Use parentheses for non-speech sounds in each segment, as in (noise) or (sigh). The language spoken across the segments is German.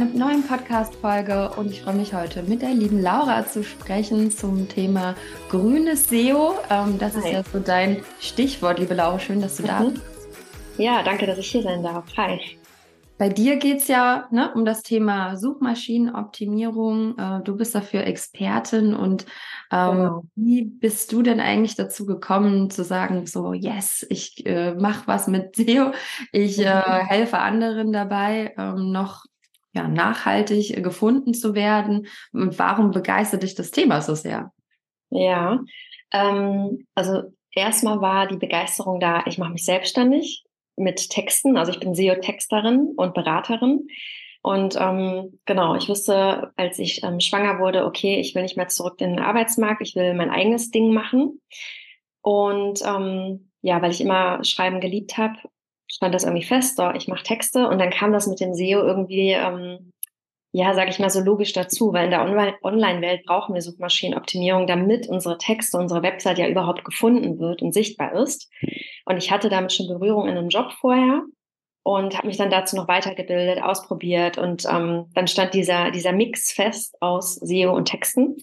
einer neuen Podcast-Folge und ich freue mich heute mit der lieben Laura zu sprechen zum Thema grünes SEO. Ähm, das Hi. ist ja so dein Stichwort, liebe Laura. Schön, dass du da mhm. bist. Ja, danke, dass ich hier sein darf. Hi. Bei dir geht es ja ne, um das Thema Suchmaschinenoptimierung. Äh, du bist dafür Expertin und ähm, genau. wie bist du denn eigentlich dazu gekommen zu sagen, so, yes, ich äh, mache was mit SEO, ich äh, mhm. helfe anderen dabei, ähm, noch ja, nachhaltig gefunden zu werden? Und warum begeistert dich das Thema so sehr? Ja, ähm, also erstmal war die Begeisterung da, ich mache mich selbstständig mit Texten. Also ich bin SEO-Texterin und Beraterin. Und ähm, genau, ich wusste, als ich ähm, schwanger wurde, okay, ich will nicht mehr zurück in den Arbeitsmarkt, ich will mein eigenes Ding machen. Und ähm, ja, weil ich immer Schreiben geliebt habe, stand das irgendwie fest, so, ich mache Texte und dann kam das mit dem SEO irgendwie ähm, ja, sage ich mal so logisch dazu, weil in der Online-Welt brauchen wir Suchmaschinenoptimierung, damit unsere Texte, unsere Website ja überhaupt gefunden wird und sichtbar ist. Und ich hatte damit schon Berührung in einem Job vorher und habe mich dann dazu noch weitergebildet, ausprobiert und ähm, dann stand dieser, dieser Mix fest aus SEO und Texten.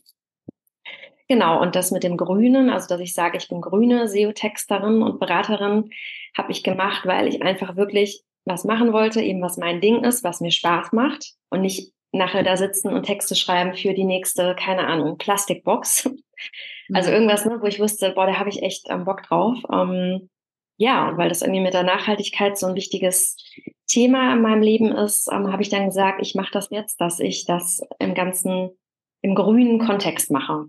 Genau, und das mit dem Grünen, also dass ich sage, ich bin grüne SEO-Texterin und Beraterin, habe ich gemacht, weil ich einfach wirklich was machen wollte, eben was mein Ding ist, was mir Spaß macht und nicht nachher da sitzen und Texte schreiben für die nächste, keine Ahnung, Plastikbox. (laughs) Also mhm. irgendwas, ne, wo ich wusste, boah, da habe ich echt ähm, Bock drauf. Ähm, ja, und weil das irgendwie mit der Nachhaltigkeit so ein wichtiges Thema in meinem Leben ist, ähm, habe ich dann gesagt, ich mache das jetzt, dass ich das im ganzen, im grünen Kontext mache.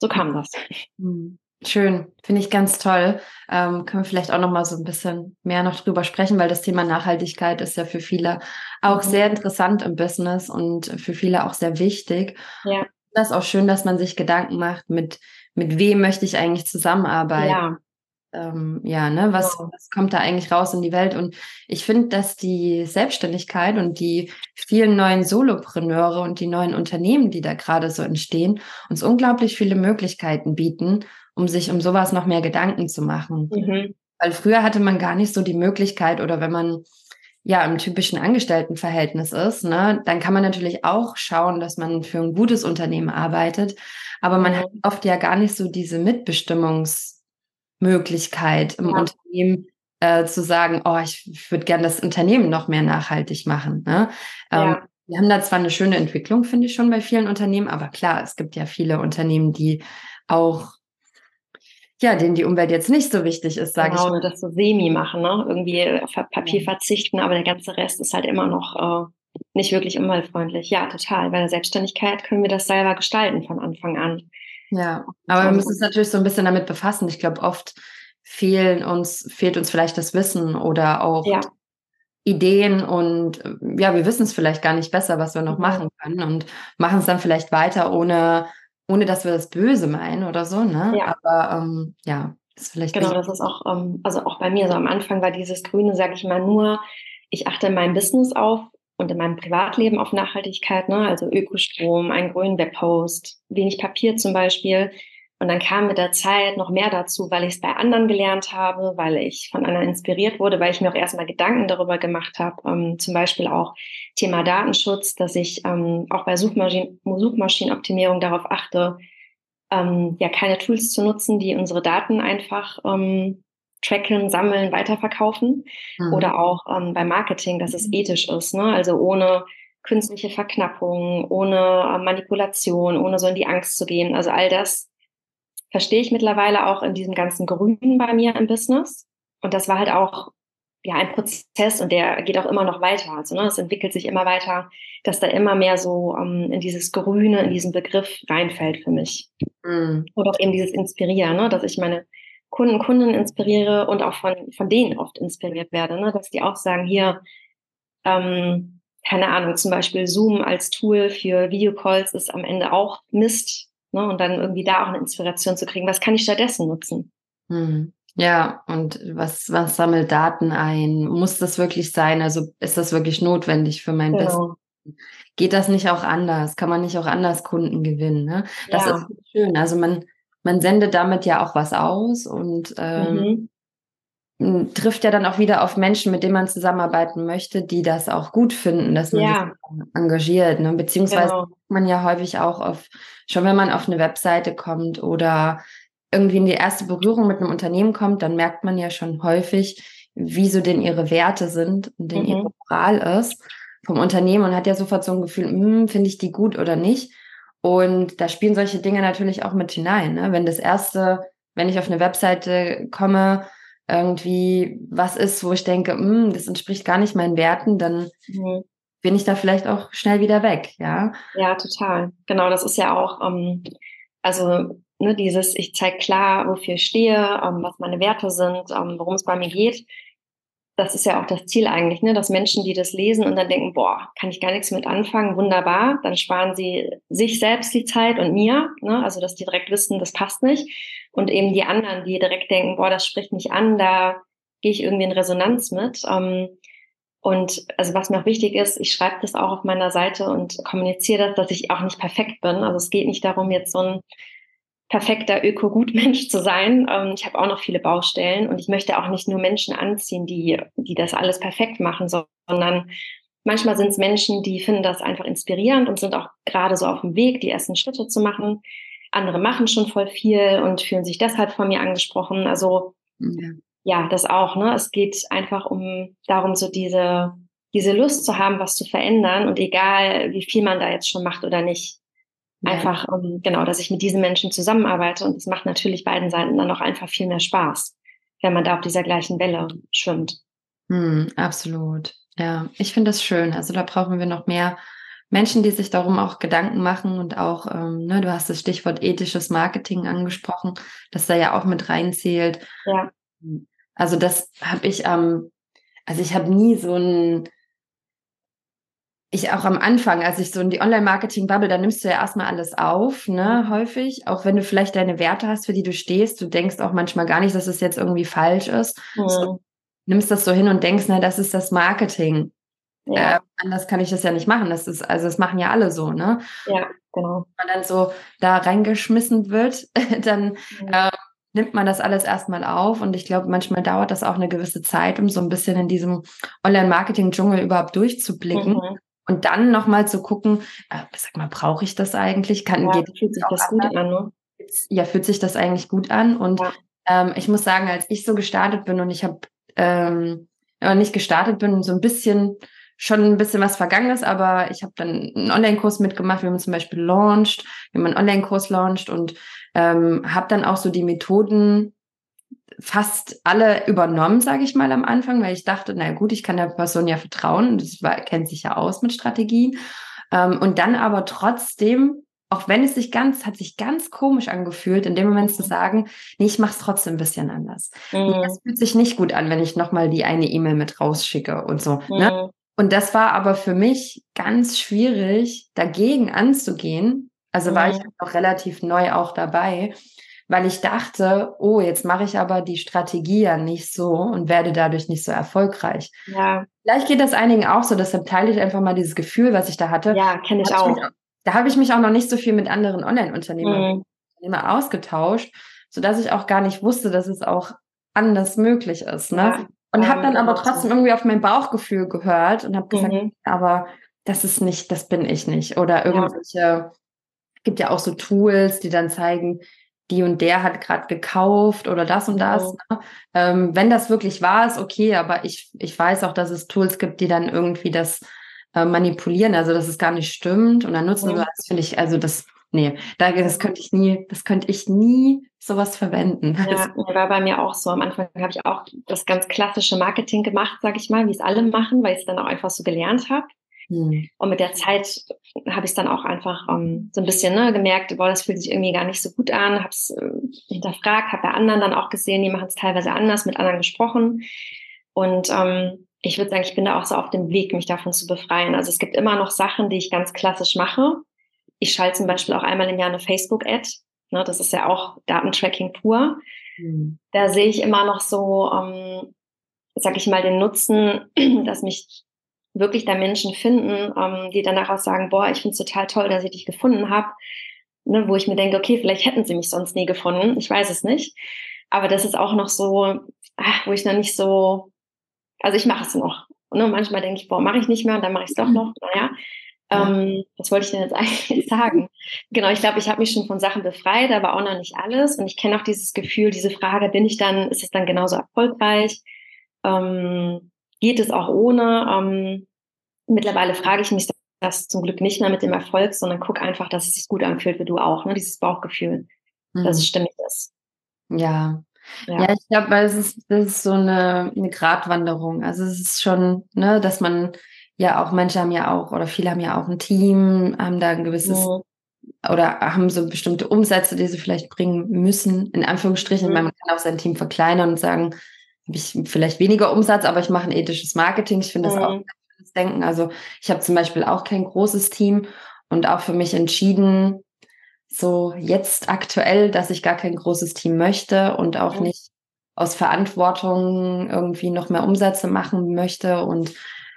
So kam das. Mhm. Schön, finde ich ganz toll. Ähm, können wir vielleicht auch noch mal so ein bisschen mehr noch drüber sprechen, weil das Thema Nachhaltigkeit ist ja für viele auch mhm. sehr interessant im Business und für viele auch sehr wichtig. Ja. Das ist auch schön, dass man sich Gedanken macht, mit, mit wem möchte ich eigentlich zusammenarbeiten. Ja. Ähm, ja, ne, was, ja. was kommt da eigentlich raus in die Welt? Und ich finde, dass die Selbstständigkeit und die vielen neuen Solopreneure und die neuen Unternehmen, die da gerade so entstehen, uns unglaublich viele Möglichkeiten bieten, um sich um sowas noch mehr Gedanken zu machen. Mhm. Weil früher hatte man gar nicht so die Möglichkeit oder wenn man ja im typischen Angestelltenverhältnis ist, ne, dann kann man natürlich auch schauen, dass man für ein gutes Unternehmen arbeitet. Aber man mhm. hat oft ja gar nicht so diese Mitbestimmungsmöglichkeit im ja. Unternehmen äh, zu sagen, oh, ich, ich würde gerne das Unternehmen noch mehr nachhaltig machen. Ne? Ähm, ja. Wir haben da zwar eine schöne Entwicklung, finde ich schon bei vielen Unternehmen, aber klar, es gibt ja viele Unternehmen, die auch ja, denen die Umwelt jetzt nicht so wichtig ist, sage genau, ich mal. das so semi machen, ne? Irgendwie auf Papier verzichten, aber der ganze Rest ist halt immer noch äh, nicht wirklich umweltfreundlich. Ja, total. Bei der Selbstständigkeit können wir das selber gestalten von Anfang an. Ja, aber wir müssen uns natürlich so ein bisschen damit befassen. Ich glaube, oft fehlen uns, fehlt uns vielleicht das Wissen oder auch ja. Ideen und ja, wir wissen es vielleicht gar nicht besser, was wir noch mhm. machen können und machen es dann vielleicht weiter, ohne ohne dass wir das böse meinen oder so, ne? Ja. Aber ähm, ja, ist vielleicht. Genau, das ist auch, ähm, also auch bei mir so am Anfang war dieses Grüne, sage ich mal, nur, ich achte in meinem Business auf und in meinem Privatleben auf Nachhaltigkeit, ne? Also Ökostrom, einen grünen Webpost, wenig Papier zum Beispiel. Und dann kam mit der Zeit noch mehr dazu, weil ich es bei anderen gelernt habe, weil ich von anderen inspiriert wurde, weil ich mir auch erstmal Gedanken darüber gemacht habe. Ähm, zum Beispiel auch Thema Datenschutz, dass ich ähm, auch bei Suchmaschinen, Suchmaschinenoptimierung darauf achte, ähm, ja keine Tools zu nutzen, die unsere Daten einfach ähm, tracken, sammeln, weiterverkaufen. Mhm. Oder auch ähm, beim Marketing, dass es mhm. ethisch ist, ne? Also ohne künstliche Verknappung, ohne äh, Manipulation, ohne so in die Angst zu gehen. Also all das verstehe ich mittlerweile auch in diesem ganzen Grünen bei mir im Business. Und das war halt auch ja ein Prozess und der geht auch immer noch weiter. Also ne, es entwickelt sich immer weiter, dass da immer mehr so ähm, in dieses Grüne, in diesen Begriff reinfällt für mich. Mhm. Und auch eben dieses Inspirieren, ne, dass ich meine Kunden, Kunden inspiriere und auch von, von denen oft inspiriert werde, ne, dass die auch sagen, hier, ähm, keine Ahnung, zum Beispiel Zoom als Tool für Videocalls ist am Ende auch Mist, Ne? Und dann irgendwie da auch eine Inspiration zu kriegen. Was kann ich stattdessen nutzen? Hm. Ja, und was, was sammelt Daten ein? Muss das wirklich sein? Also ist das wirklich notwendig für mein genau. Business? Geht das nicht auch anders? Kann man nicht auch anders Kunden gewinnen? Ne? Das ja. ist schön. Also man, man sendet damit ja auch was aus und ähm, mhm. trifft ja dann auch wieder auf Menschen, mit denen man zusammenarbeiten möchte, die das auch gut finden, dass man ja. sich engagiert. Ne? Beziehungsweise genau. man ja häufig auch auf, schon wenn man auf eine Webseite kommt oder irgendwie in die erste Berührung mit einem Unternehmen kommt, dann merkt man ja schon häufig, wie so denn ihre Werte sind und denn mhm. ihre Moral ist vom Unternehmen und hat ja sofort so ein Gefühl, hm, finde ich die gut oder nicht. Und da spielen solche Dinge natürlich auch mit hinein. Ne? Wenn das erste, wenn ich auf eine Webseite komme, irgendwie was ist, wo ich denke, hm, das entspricht gar nicht meinen Werten, dann mhm. bin ich da vielleicht auch schnell wieder weg, ja. Ja, total. Genau, das ist ja auch, ähm, also ne, dieses, ich zeige klar, wofür ich stehe, ähm, was meine Werte sind, ähm, worum es bei mir geht das ist ja auch das Ziel eigentlich, ne? dass Menschen, die das lesen und dann denken, boah, kann ich gar nichts mit anfangen, wunderbar, dann sparen sie sich selbst die Zeit und mir, ne? also dass die direkt wissen, das passt nicht. Und eben die anderen, die direkt denken, boah, das spricht mich an, da gehe ich irgendwie in Resonanz mit. Ähm, und also was mir auch wichtig ist, ich schreibe das auch auf meiner Seite und kommuniziere das, dass ich auch nicht perfekt bin. Also es geht nicht darum, jetzt so ein perfekter Öko-Gutmensch zu sein. Ähm, ich habe auch noch viele Baustellen und ich möchte auch nicht nur Menschen anziehen, die, die das alles perfekt machen, sondern manchmal sind es Menschen, die finden das einfach inspirierend und sind auch gerade so auf dem Weg, die ersten Schritte zu machen. Andere machen schon voll viel und fühlen sich deshalb von mir angesprochen. Also ja, ja das auch. Ne? Es geht einfach um darum, so diese diese Lust zu haben, was zu verändern und egal, wie viel man da jetzt schon macht oder nicht. Einfach, um, ähm, genau, dass ich mit diesen Menschen zusammenarbeite und es macht natürlich beiden Seiten dann auch einfach viel mehr Spaß, wenn man da auf dieser gleichen Welle schwimmt. Hm, absolut. Ja, ich finde das schön. Also da brauchen wir noch mehr Menschen, die sich darum auch Gedanken machen und auch, ähm, ne, du hast das Stichwort ethisches Marketing angesprochen, das da ja auch mit reinzählt. Ja. Also das habe ich ähm, also ich habe nie so ein ich auch am Anfang, als ich so in die Online-Marketing-Bubble, da nimmst du ja erstmal alles auf, ne, häufig. Auch wenn du vielleicht deine Werte hast, für die du stehst. Du denkst auch manchmal gar nicht, dass es jetzt irgendwie falsch ist. Mhm. So, nimmst das so hin und denkst, na, das ist das Marketing. Ja. Äh, anders kann ich das ja nicht machen. Das ist, also das machen ja alle so, ne? Ja, genau. Wenn man dann so da reingeschmissen wird, (laughs) dann mhm. äh, nimmt man das alles erstmal auf. Und ich glaube, manchmal dauert das auch eine gewisse Zeit, um so ein bisschen in diesem Online-Marketing-Dschungel überhaupt durchzublicken. Mhm. Und dann nochmal zu gucken, äh, sag mal, brauche ich das eigentlich? Kann, ja, geht, fühlt sich das gut an, ne? Ja, fühlt sich das eigentlich gut an. Und ja. ähm, ich muss sagen, als ich so gestartet bin und ich habe ähm, nicht gestartet bin, so ein bisschen schon ein bisschen was Vergangenes, aber ich habe dann einen Online-Kurs mitgemacht, wie man zum Beispiel launcht, wie man einen Online-Kurs launcht und ähm, habe dann auch so die Methoden fast alle übernommen, sage ich mal am Anfang, weil ich dachte, na gut, ich kann der Person ja vertrauen, das war, kennt sich ja aus mit Strategien. Ähm, und dann aber trotzdem, auch wenn es sich ganz, hat sich ganz komisch angefühlt, in dem Moment zu sagen, nee, ich mache es trotzdem ein bisschen anders. Mhm. Das fühlt sich nicht gut an, wenn ich nochmal die eine E-Mail mit rausschicke und so. Ne? Mhm. Ne? Und das war aber für mich ganz schwierig, dagegen anzugehen. Also mhm. war ich noch relativ neu auch dabei weil ich dachte, oh, jetzt mache ich aber die Strategie ja nicht so und werde dadurch nicht so erfolgreich. Ja. Vielleicht geht das einigen auch so, deshalb teile ich einfach mal dieses Gefühl, was ich da hatte. Ja, kenne ich auch. da habe ich mich auch noch nicht so viel mit anderen Online-Unternehmern mhm. ausgetauscht, sodass ich auch gar nicht wusste, dass es auch anders möglich ist. Ne? Ja. Und habe dann aber trotzdem irgendwie auf mein Bauchgefühl gehört und habe gesagt, mhm. aber das ist nicht, das bin ich nicht. Oder irgendwelche, ja. Gibt ja auch so Tools, die dann zeigen, die und der hat gerade gekauft oder das und das. Oh. Ähm, wenn das wirklich wahr ist, okay, aber ich, ich weiß auch, dass es Tools gibt, die dann irgendwie das äh, manipulieren, also dass es gar nicht stimmt und dann nutzen wir das, finde ich, also das, nee, da, das könnte ich nie, das könnte ich nie sowas verwenden. Ja, war bei mir auch so. Am Anfang habe ich auch das ganz klassische Marketing gemacht, sage ich mal, wie es alle machen, weil ich es dann auch einfach so gelernt habe. Hm. Und mit der Zeit habe ich es dann auch einfach ähm, so ein bisschen ne, gemerkt, boah, das fühlt sich irgendwie gar nicht so gut an, habe es äh, hinterfragt, habe bei anderen dann auch gesehen, die machen es teilweise anders, mit anderen gesprochen. Und ähm, ich würde sagen, ich bin da auch so auf dem Weg, mich davon zu befreien. Also es gibt immer noch Sachen, die ich ganz klassisch mache. Ich schalte zum Beispiel auch einmal im Jahr eine Facebook-Ad. Ne, das ist ja auch Datentracking pur. Mhm. Da sehe ich immer noch so, ähm, sag ich mal, den Nutzen, (clears throat) dass mich wirklich da Menschen finden, ähm, die danach auch sagen, boah, ich finde es total toll, dass ich dich gefunden habe. Ne, wo ich mir denke, okay, vielleicht hätten sie mich sonst nie gefunden. Ich weiß es nicht. Aber das ist auch noch so, ach, wo ich noch nicht so, also ich mache es noch. Und ne, manchmal denke ich, boah, mache ich nicht mehr und dann mache ich es doch noch. Naja, ähm, was wollte ich denn jetzt eigentlich (laughs) sagen? Genau, ich glaube, ich habe mich schon von Sachen befreit, aber auch noch nicht alles. Und ich kenne auch dieses Gefühl, diese Frage, bin ich dann, ist es dann genauso erfolgreich? Ähm, geht es auch ohne? Ähm, mittlerweile frage ich mich das zum Glück nicht mehr mit dem Erfolg, sondern guck einfach, dass es sich gut anfühlt, wie du auch, ne? dieses Bauchgefühl, mhm. dass es stimmig ist. Ja, ja. ja, ich glaube, weil es ist, das ist so eine, eine Gratwanderung. Also es ist schon, ne, dass man ja auch, manche haben ja auch, oder viele haben ja auch ein Team, haben da ein gewisses mhm. oder haben so bestimmte Umsätze, die sie vielleicht bringen müssen, in Anführungsstrichen, mhm. weil man kann auch sein Team verkleinern und sagen, habe ich vielleicht weniger Umsatz, aber ich mache ein ethisches Marketing. Ich finde mhm. das auch mhm. das Denken. Also ich habe zum Beispiel auch kein großes Team und auch für mich entschieden, so jetzt aktuell, dass ich gar kein großes Team möchte und auch mhm. nicht aus Verantwortung irgendwie noch mehr Umsätze machen möchte. Und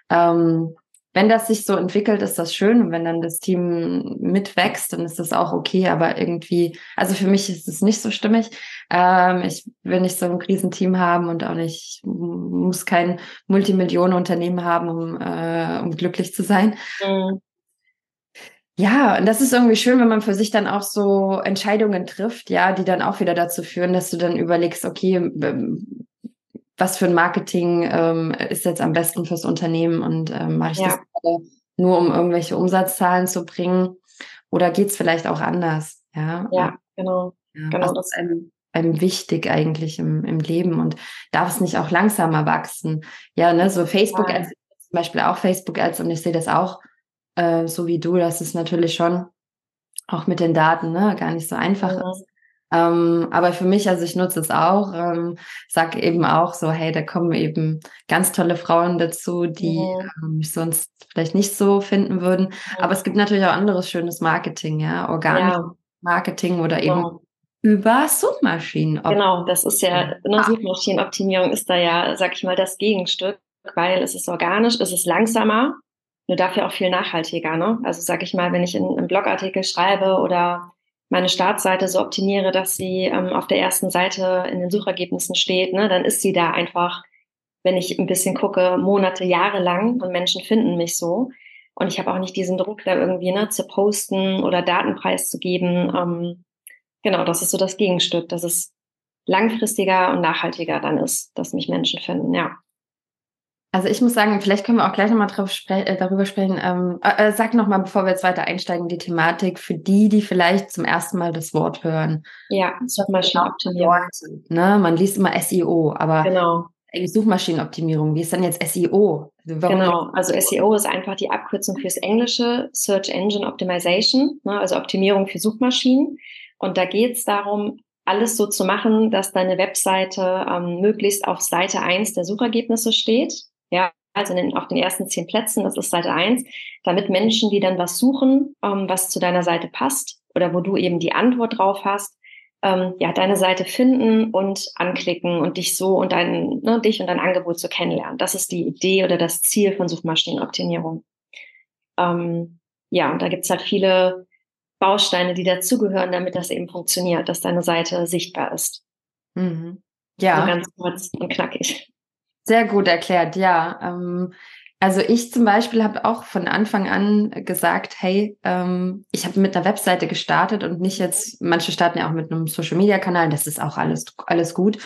ähm, wenn das sich so entwickelt, ist das schön. Und wenn dann das Team mitwächst, dann ist das auch okay. Aber irgendwie, also für mich ist es nicht so stimmig. Ähm, ich will nicht so ein Krisenteam haben und auch nicht, muss kein Multimillionenunternehmen haben, um, äh, um glücklich zu sein. Mhm. Ja, und das ist irgendwie schön, wenn man für sich dann auch so Entscheidungen trifft, ja, die dann auch wieder dazu führen, dass du dann überlegst, okay, ähm, was für ein Marketing ähm, ist jetzt am besten fürs Unternehmen und ähm, mache ich ja. das nur, um irgendwelche Umsatzzahlen zu bringen oder geht es vielleicht auch anders? Ja, ja genau. Ja, genau das ist einem, einem wichtig eigentlich im, im Leben und darf es nicht auch langsamer wachsen? Ja, ne, so Facebook ja. als zum Beispiel auch Facebook als und ich sehe das auch äh, so wie du, das ist natürlich schon auch mit den Daten ne, gar nicht so einfach ist. Ähm, aber für mich, also ich nutze es auch, ähm, sag eben auch so, hey, da kommen eben ganz tolle Frauen dazu, die ja. ähm, mich sonst vielleicht nicht so finden würden. Ja. Aber es gibt natürlich auch anderes schönes Marketing, ja, organisches ja. Marketing oder eben über Suchmaschinen. Genau, das ist ja, ne, Suchmaschinenoptimierung ist da ja, sag ich mal, das Gegenstück, weil es ist organisch, es ist langsamer, nur dafür auch viel nachhaltiger. Ne? Also sag ich mal, wenn ich in einem Blogartikel schreibe oder meine Startseite so optimiere, dass sie ähm, auf der ersten Seite in den Suchergebnissen steht, ne, dann ist sie da einfach, wenn ich ein bisschen gucke, Monate, Jahre lang und Menschen finden mich so. Und ich habe auch nicht diesen Druck, da irgendwie ne, zu posten oder Datenpreis zu geben. Ähm, genau, das ist so das Gegenstück, dass es langfristiger und nachhaltiger dann ist, dass mich Menschen finden, ja. Also ich muss sagen, vielleicht können wir auch gleich nochmal spre äh, darüber sprechen. Ähm, äh, äh sag nochmal, bevor wir jetzt weiter einsteigen, die Thematik für die, die vielleicht zum ersten Mal das Wort hören. Ja, Suchmaschinenoptimierung. Ne? Man liest immer SEO, aber genau. Suchmaschinenoptimierung. Wie ist dann jetzt SEO? Also genau, also SEO ist einfach die Abkürzung fürs Englische, Search Engine Optimization, ne? also Optimierung für Suchmaschinen. Und da geht es darum, alles so zu machen, dass deine Webseite ähm, möglichst auf Seite 1 der Suchergebnisse steht. Ja, also den, auf den ersten zehn Plätzen, das ist Seite eins, damit Menschen, die dann was suchen, ähm, was zu deiner Seite passt oder wo du eben die Antwort drauf hast, ähm, ja, deine Seite finden und anklicken und dich so und dein, ne, dich und dein Angebot so kennenlernen. Das ist die Idee oder das Ziel von Suchmaschinenoptimierung. Ähm, ja, und da gibt's halt viele Bausteine, die dazugehören, damit das eben funktioniert, dass deine Seite sichtbar ist. Mhm. Ja. Also ganz kurz und knackig. Sehr gut erklärt, ja. Ähm, also ich zum Beispiel habe auch von Anfang an gesagt, hey, ähm, ich habe mit einer Webseite gestartet und nicht jetzt, manche starten ja auch mit einem Social-Media-Kanal, das ist auch alles, alles gut.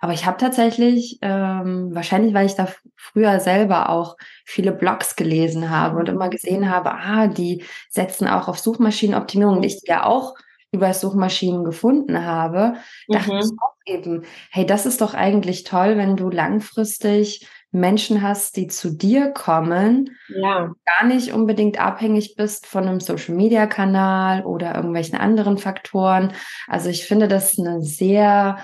Aber ich habe tatsächlich, ähm, wahrscheinlich weil ich da früher selber auch viele Blogs gelesen habe und immer gesehen habe, ah, die setzen auch auf Suchmaschinenoptimierung ich ja auch über Suchmaschinen gefunden habe, dachte ich mhm. auch eben, hey, das ist doch eigentlich toll, wenn du langfristig Menschen hast, die zu dir kommen, ja. gar nicht unbedingt abhängig bist von einem Social Media Kanal oder irgendwelchen anderen Faktoren. Also ich finde das eine sehr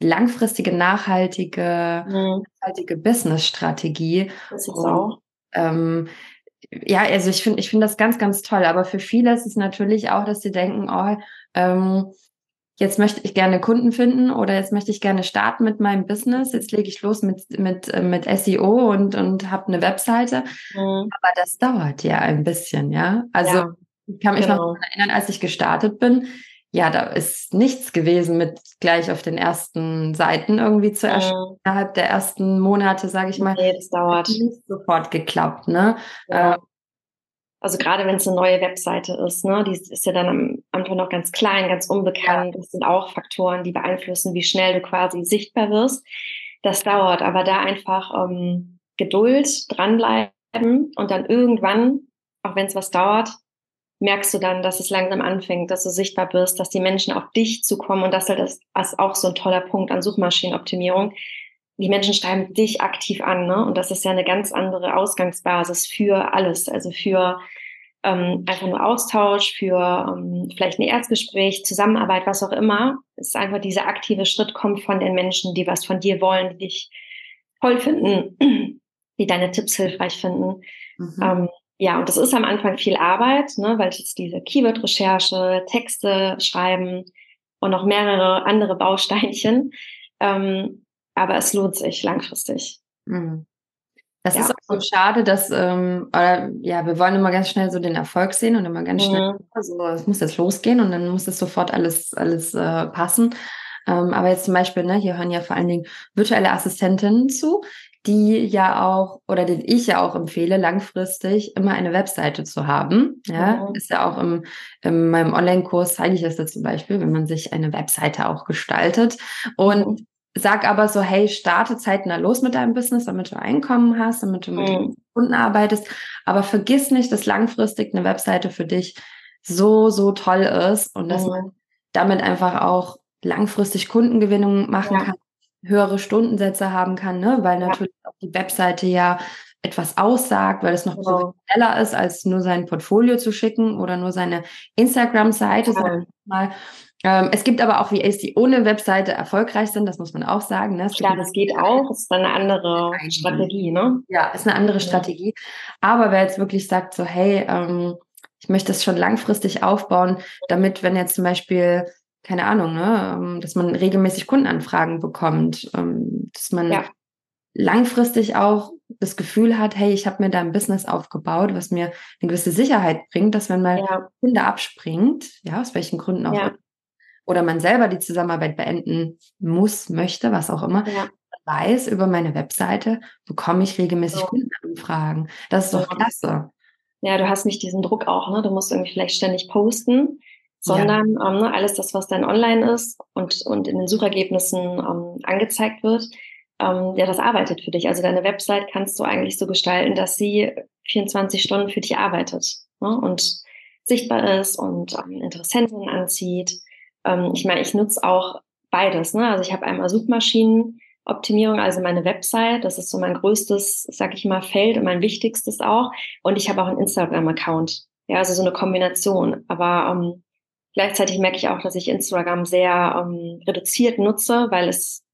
langfristige, nachhaltige, mhm. nachhaltige Business-Strategie. Das ist auch. Ähm, ja, also ich finde, ich finde das ganz, ganz toll. Aber für viele ist es natürlich auch, dass sie denken, oh, ähm, jetzt möchte ich gerne Kunden finden oder jetzt möchte ich gerne starten mit meinem Business. Jetzt lege ich los mit, mit, äh, mit SEO und, und habe eine Webseite. Mhm. Aber das dauert ja ein bisschen, ja. Also ja, ich kann mich genau. noch erinnern, als ich gestartet bin, ja, da ist nichts gewesen mit gleich auf den ersten Seiten irgendwie zu erscheinen. Mhm. Innerhalb der ersten Monate, sage ich mal. Nee, das dauert. Nicht sofort geklappt, ne? Ja. Äh, also gerade wenn es eine neue Webseite ist, ne, die ist ja dann am Anfang noch ganz klein, ganz unbekannt. Das sind auch Faktoren, die beeinflussen, wie schnell du quasi sichtbar wirst. Das dauert, aber da einfach ähm, Geduld, dranbleiben und dann irgendwann, auch wenn es was dauert, merkst du dann, dass es langsam anfängt, dass du sichtbar wirst, dass die Menschen auf dich zukommen und das ist auch so ein toller Punkt an Suchmaschinenoptimierung. Die Menschen schreiben dich aktiv an, ne? Und das ist ja eine ganz andere Ausgangsbasis für alles, also für ähm, einfach nur Austausch, für ähm, vielleicht ein Erstgespräch, Zusammenarbeit, was auch immer. Es ist einfach dieser aktive Schritt kommt von den Menschen, die was von dir wollen, die dich toll finden, (clears throat) die deine Tipps hilfreich finden. Mhm. Ähm, ja, und das ist am Anfang viel Arbeit, ne, weil es diese Keyword-Recherche, Texte schreiben und noch mehrere andere Bausteinchen. Ähm, aber es lohnt sich langfristig. Mhm. Das ja. ist auch so schade, dass, ähm, oder, ja, wir wollen immer ganz schnell so den Erfolg sehen und immer ganz schnell, mhm. also es muss jetzt losgehen und dann muss es sofort alles, alles äh, passen. Ähm, aber jetzt zum Beispiel, ne, hier hören ja vor allen Dingen virtuelle Assistentinnen zu, die ja auch oder den ich ja auch empfehle, langfristig immer eine Webseite zu haben. Ja, mhm. ist ja auch im, in meinem Online-Kurs zeige ich das da zum Beispiel, wenn man sich eine Webseite auch gestaltet und mhm. sag aber so, hey, starte zeitnah los mit deinem Business, damit du Einkommen hast, damit du mit mhm. Kunden arbeitest, aber vergiss nicht, dass langfristig eine Webseite für dich so, so toll ist und dass man mhm. damit einfach auch langfristig Kundengewinnung machen ja. kann höhere Stundensätze haben kann, ne? weil natürlich ja. auch die Webseite ja etwas aussagt, weil es noch genau. schneller ist, als nur sein Portfolio zu schicken oder nur seine Instagram-Seite. Ja. Mal. Ähm, es gibt aber auch VAs, die ohne Webseite erfolgreich sind, das muss man auch sagen. Ne? Klar, das geht auch, das ist dann eine andere Strategie, ne? Ja, ist eine andere Strategie. Aber wer jetzt wirklich sagt, so, hey, ähm, ich möchte es schon langfristig aufbauen, damit, wenn jetzt zum Beispiel keine Ahnung, ne, ähm, dass man regelmäßig Kundenanfragen bekommt, ähm, dass man ja. langfristig auch das Gefühl hat, hey, ich habe mir da ein Business aufgebaut, was mir eine gewisse Sicherheit bringt, dass wenn mal ja. Kunde abspringt, ja, aus welchen Gründen auch ja. oder man selber die Zusammenarbeit beenden muss, möchte, was auch immer, ja. weiß, über meine Webseite bekomme ich regelmäßig so. Kundenanfragen. Das ist doch klasse. Ja, du hast nicht diesen Druck auch, ne? Du musst irgendwie vielleicht ständig posten sondern ja. ähm, ne, alles das, was dann online ist und, und in den Suchergebnissen ähm, angezeigt wird, ähm, ja, das arbeitet für dich. Also deine Website kannst du eigentlich so gestalten, dass sie 24 Stunden für dich arbeitet ne, und sichtbar ist und ähm, Interessenten anzieht. Ähm, ich meine, ich nutze auch beides. Ne? Also ich habe einmal Suchmaschinenoptimierung, also meine Website, das ist so mein größtes, sag ich mal, Feld und mein wichtigstes auch. Und ich habe auch einen Instagram-Account. Ja, also so eine Kombination. Aber ähm, Gleichzeitig merke ich auch, dass ich Instagram sehr ähm, reduziert nutze, weil es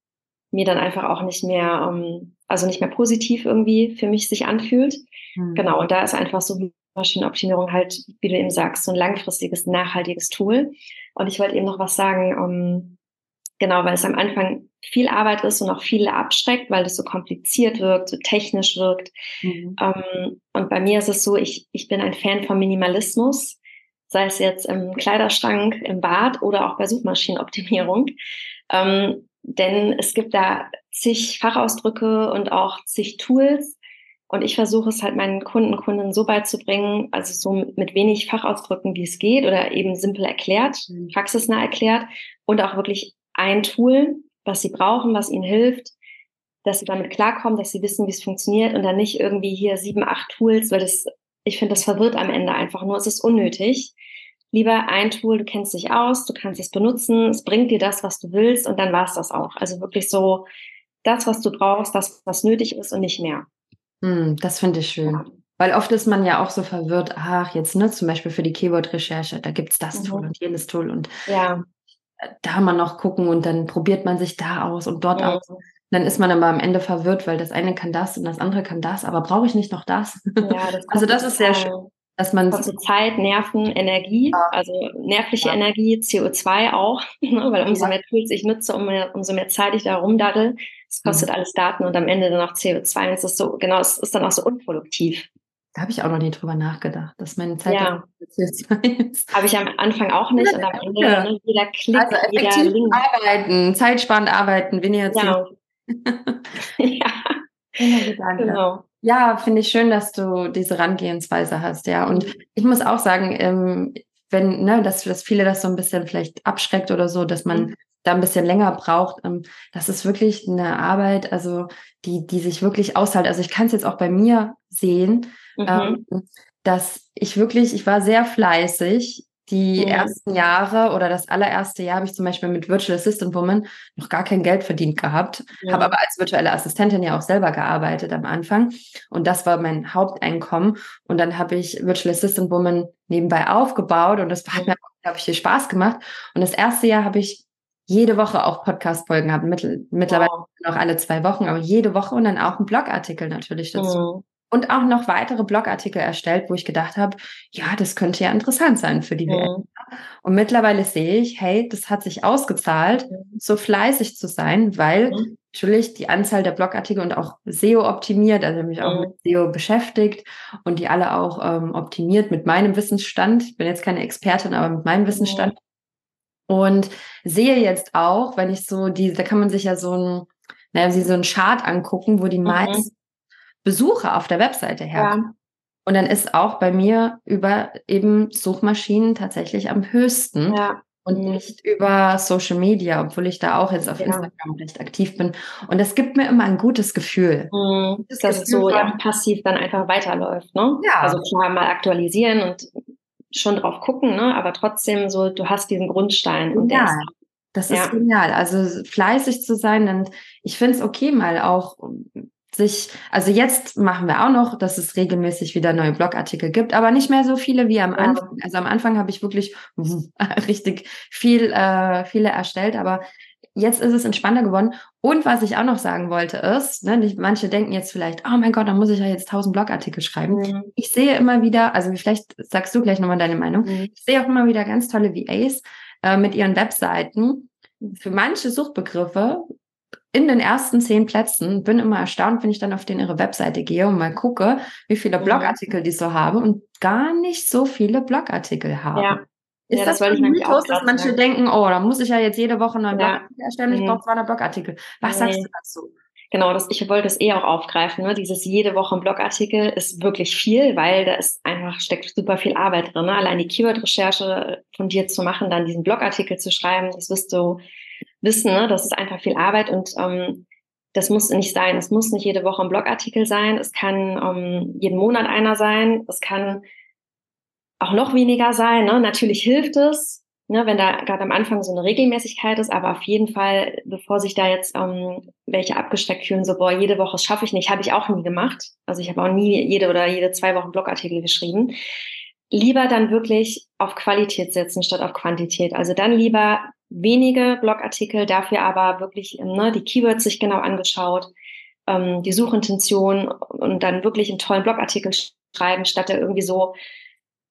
mir dann einfach auch nicht mehr, ähm, also nicht mehr positiv irgendwie für mich sich anfühlt. Mhm. Genau, und da ist einfach so Maschinenoptimierung halt, wie du eben sagst, so ein langfristiges, nachhaltiges Tool. Und ich wollte eben noch was sagen, ähm, genau, weil es am Anfang viel Arbeit ist und auch viele abschreckt, weil es so kompliziert wirkt, so technisch wirkt. Mhm. Ähm, und bei mir ist es so, ich, ich bin ein Fan von Minimalismus sei es jetzt im Kleiderschrank, im Bad oder auch bei Suchmaschinenoptimierung. Ähm, denn es gibt da zig Fachausdrücke und auch zig Tools. Und ich versuche es halt meinen Kunden, Kunden so beizubringen, also so mit wenig Fachausdrücken, wie es geht oder eben simpel erklärt, mhm. praxisnah erklärt und auch wirklich ein Tool, was sie brauchen, was ihnen hilft, dass sie damit klarkommen, dass sie wissen, wie es funktioniert und dann nicht irgendwie hier sieben, acht Tools, weil das, ich finde, das verwirrt am Ende einfach nur. Es ist unnötig lieber ein Tool, du kennst dich aus, du kannst es benutzen, es bringt dir das, was du willst und dann war es das auch. Also wirklich so das, was du brauchst, das, was nötig ist und nicht mehr. Hm, das finde ich schön. Ja. Weil oft ist man ja auch so verwirrt, ach, jetzt, ne, zum Beispiel für die Keyword-Recherche, da gibt es das mhm. Tool und jenes Tool und ja. da mal noch gucken und dann probiert man sich da aus und dort mhm. aus. Dann ist man aber am Ende verwirrt, weil das eine kann das und das andere kann das, aber brauche ich nicht noch das? Ja, das (laughs) also das ist sehr schön dass man kostet Zeit, Nerven, Energie, ja. also nervliche ja. Energie, CO2 auch, (laughs) ne, weil umso mehr Tools ich nutze, umso mehr Zeit ich da rumdaddel, es kostet mhm. alles Daten und am Ende dann auch CO2 und es ist so, genau, es ist dann auch so unproduktiv. Da habe ich auch noch nie drüber nachgedacht, dass meine Zeit ja. Habe ich am Anfang auch nicht ja, und am Ende ne, jeder Klick, also jeder Link. arbeiten, zeitsparend arbeiten, weniger ja. (laughs) ja. Genau. Ja, finde ich schön, dass du diese Rangehensweise hast, ja. Und ich muss auch sagen, ähm, wenn, ne, dass, dass viele das so ein bisschen vielleicht abschreckt oder so, dass man mhm. da ein bisschen länger braucht. Ähm, das ist wirklich eine Arbeit, also die, die sich wirklich aushält. Also ich kann es jetzt auch bei mir sehen, mhm. ähm, dass ich wirklich, ich war sehr fleißig die ja. ersten Jahre oder das allererste Jahr habe ich zum Beispiel mit Virtual Assistant Woman noch gar kein Geld verdient gehabt, ja. habe aber als virtuelle Assistentin ja auch selber gearbeitet am Anfang und das war mein Haupteinkommen und dann habe ich Virtual Assistant Woman nebenbei aufgebaut und das hat mir, glaube ich, viel Spaß gemacht und das erste Jahr habe ich jede Woche auch Podcast-Folgen gehabt, mittlerweile wow. noch alle zwei Wochen, aber jede Woche und dann auch ein Blogartikel natürlich dazu. Mhm und auch noch weitere Blogartikel erstellt, wo ich gedacht habe, ja, das könnte ja interessant sein für die mhm. Und mittlerweile sehe ich, hey, das hat sich ausgezahlt, mhm. so fleißig zu sein, weil mhm. natürlich die Anzahl der Blogartikel und auch SEO optimiert, also mich auch mhm. mit SEO beschäftigt und die alle auch ähm, optimiert mit meinem Wissensstand. Ich bin jetzt keine Expertin, aber mit meinem mhm. Wissensstand. Und sehe jetzt auch, wenn ich so diese, da kann man sich ja so ein, naja, so einen Chart angucken, wo die mhm. meisten Besucher auf der Webseite herkommen. Ja. Und dann ist auch bei mir über eben Suchmaschinen tatsächlich am höchsten. Ja. Und mhm. nicht über Social Media, obwohl ich da auch jetzt auf ja. Instagram recht aktiv bin. Und das gibt mir immer ein gutes Gefühl. Mhm. Das dass es so ja, passiv dann einfach weiterläuft. Ne? Ja. Also klar mal aktualisieren und schon drauf gucken, ne? aber trotzdem so, du hast diesen Grundstein. Und ja. Das ist ja. genial. Also fleißig zu sein, und ich finde es okay, mal auch sich, also jetzt machen wir auch noch, dass es regelmäßig wieder neue Blogartikel gibt, aber nicht mehr so viele wie am ja. Anfang. Also am Anfang habe ich wirklich (laughs) richtig viel, äh, viele erstellt, aber jetzt ist es entspannter geworden. Und was ich auch noch sagen wollte ist, ne, nicht, manche denken jetzt vielleicht, oh mein Gott, dann muss ich ja jetzt tausend Blogartikel schreiben. Mhm. Ich sehe immer wieder, also vielleicht sagst du gleich nochmal deine Meinung, mhm. ich sehe auch immer wieder ganz tolle VAs äh, mit ihren Webseiten. Für manche Suchbegriffe in den ersten zehn Plätzen. Bin immer erstaunt, wenn ich dann auf den ihre Webseite gehe und mal gucke, wie viele mhm. Blogartikel die so haben und gar nicht so viele Blogartikel haben. Ja. Ist ja, das, das ein Mythos, dass manche sagen. denken, oh, da muss ich ja jetzt jede Woche einen neuen ja. Blogartikel erstellen, ich mhm. brauche 200 Blogartikel. Was nee. sagst du dazu? Genau, das, ich wollte es eh auch aufgreifen. Ne? Dieses jede Woche ein Blogartikel ist wirklich viel, weil da ist einfach steckt super viel Arbeit drin. Ne? Allein die Keyword-Recherche von dir zu machen, dann diesen Blogartikel zu schreiben, das wirst du wissen, ne, das ist einfach viel Arbeit und ähm, das muss nicht sein. Es muss nicht jede Woche ein Blogartikel sein. Es kann ähm, jeden Monat einer sein. Es kann auch noch weniger sein. Ne? Natürlich hilft es, ne, wenn da gerade am Anfang so eine Regelmäßigkeit ist. Aber auf jeden Fall, bevor sich da jetzt ähm, welche abgesteckt fühlen, so boah, jede Woche schaffe ich nicht, habe ich auch nie gemacht. Also ich habe auch nie jede oder jede zwei Wochen Blogartikel geschrieben. Lieber dann wirklich auf Qualität setzen statt auf Quantität. Also dann lieber wenige Blogartikel, dafür aber wirklich ne, die Keywords sich genau angeschaut, ähm, die Suchintention und dann wirklich einen tollen Blogartikel schreiben, statt da irgendwie so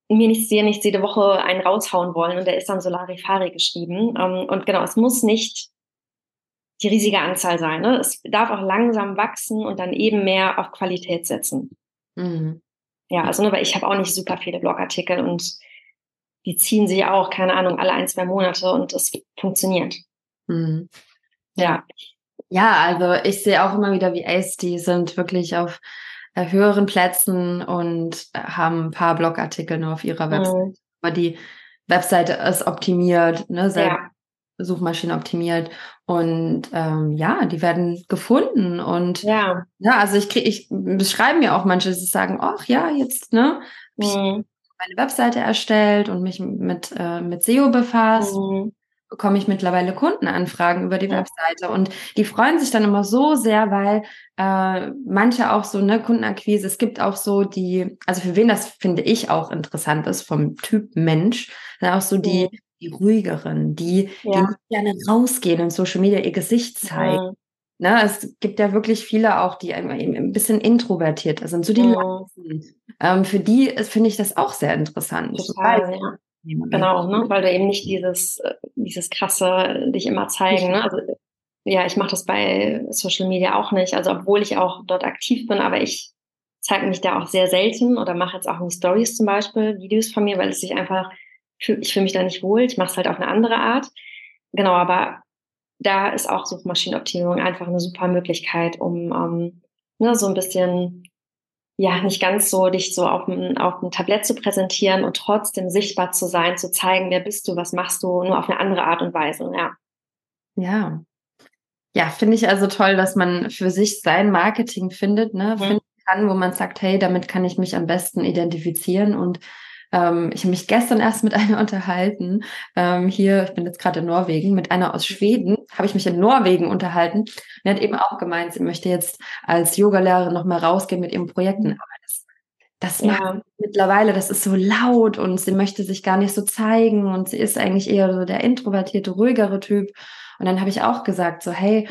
mir nicht sehr nicht jede Woche einen raushauen wollen und der ist dann Solarifari geschrieben. Ähm, und genau, es muss nicht die riesige Anzahl sein. Ne? Es darf auch langsam wachsen und dann eben mehr auf Qualität setzen. Mhm. Ja, also nur weil ich habe auch nicht super viele Blogartikel und die ziehen sich auch, keine Ahnung, alle ein, zwei Monate und es funktioniert. Mhm. Ja. Ja, also ich sehe auch immer wieder wie Ace, die sind wirklich auf äh, höheren Plätzen und äh, haben ein paar Blogartikel nur auf ihrer Website. Mhm. Aber die Webseite ist optimiert, ne, ja. Suchmaschine optimiert und ähm, ja, die werden gefunden und ja, ja also ich kriege, ich beschreibe mir auch manche, die sagen, ach ja, jetzt ne, mhm meine Webseite erstellt und mich mit, äh, mit SEO befasst, mhm. bekomme ich mittlerweile Kundenanfragen über die ja. Webseite. Und die freuen sich dann immer so sehr, weil äh, manche auch so, ne, Kundenakquise, es gibt auch so die, also für wen das finde ich auch interessant ist, vom Typ Mensch, dann auch so die, die ruhigeren, die, ja. die gerne rausgehen und Social Media ihr Gesicht zeigen. Ne, es gibt ja wirklich viele auch, die ein bisschen introvertiert sind, so die mhm. ähm, Für die finde ich das auch sehr interessant. Total, ja. Genau, ne? weil du eben nicht dieses, äh, dieses krasse dich immer zeigen. Ne? Also, ja, ich mache das bei Social Media auch nicht. Also obwohl ich auch dort aktiv bin, aber ich zeige mich da auch sehr selten oder mache jetzt auch in Stories zum Beispiel, Videos von mir, weil es sich einfach, ich fühle mich da nicht wohl. Ich mache es halt auf eine andere Art. Genau, aber da ist auch Suchmaschinenoptimierung einfach eine super Möglichkeit, um ähm, ne, so ein bisschen ja, nicht ganz so, dich so auf dem, auf dem Tablett zu präsentieren und trotzdem sichtbar zu sein, zu zeigen, wer bist du, was machst du, nur auf eine andere Art und Weise, ja. Ja. Ja, finde ich also toll, dass man für sich sein Marketing findet, ne, mhm. finden kann, wo man sagt, hey, damit kann ich mich am besten identifizieren und ähm, ich habe mich gestern erst mit einer (laughs) unterhalten. Ähm, hier, ich bin jetzt gerade in Norwegen, mit einer aus Schweden habe ich mich in Norwegen unterhalten. Und er hat eben auch gemeint, sie möchte jetzt als Yogalehrerin nochmal rausgehen mit ihren Projekten. Aber das, das ja. macht mittlerweile, das ist so laut und sie möchte sich gar nicht so zeigen und sie ist eigentlich eher so der introvertierte, ruhigere Typ. Und dann habe ich auch gesagt, so, hey,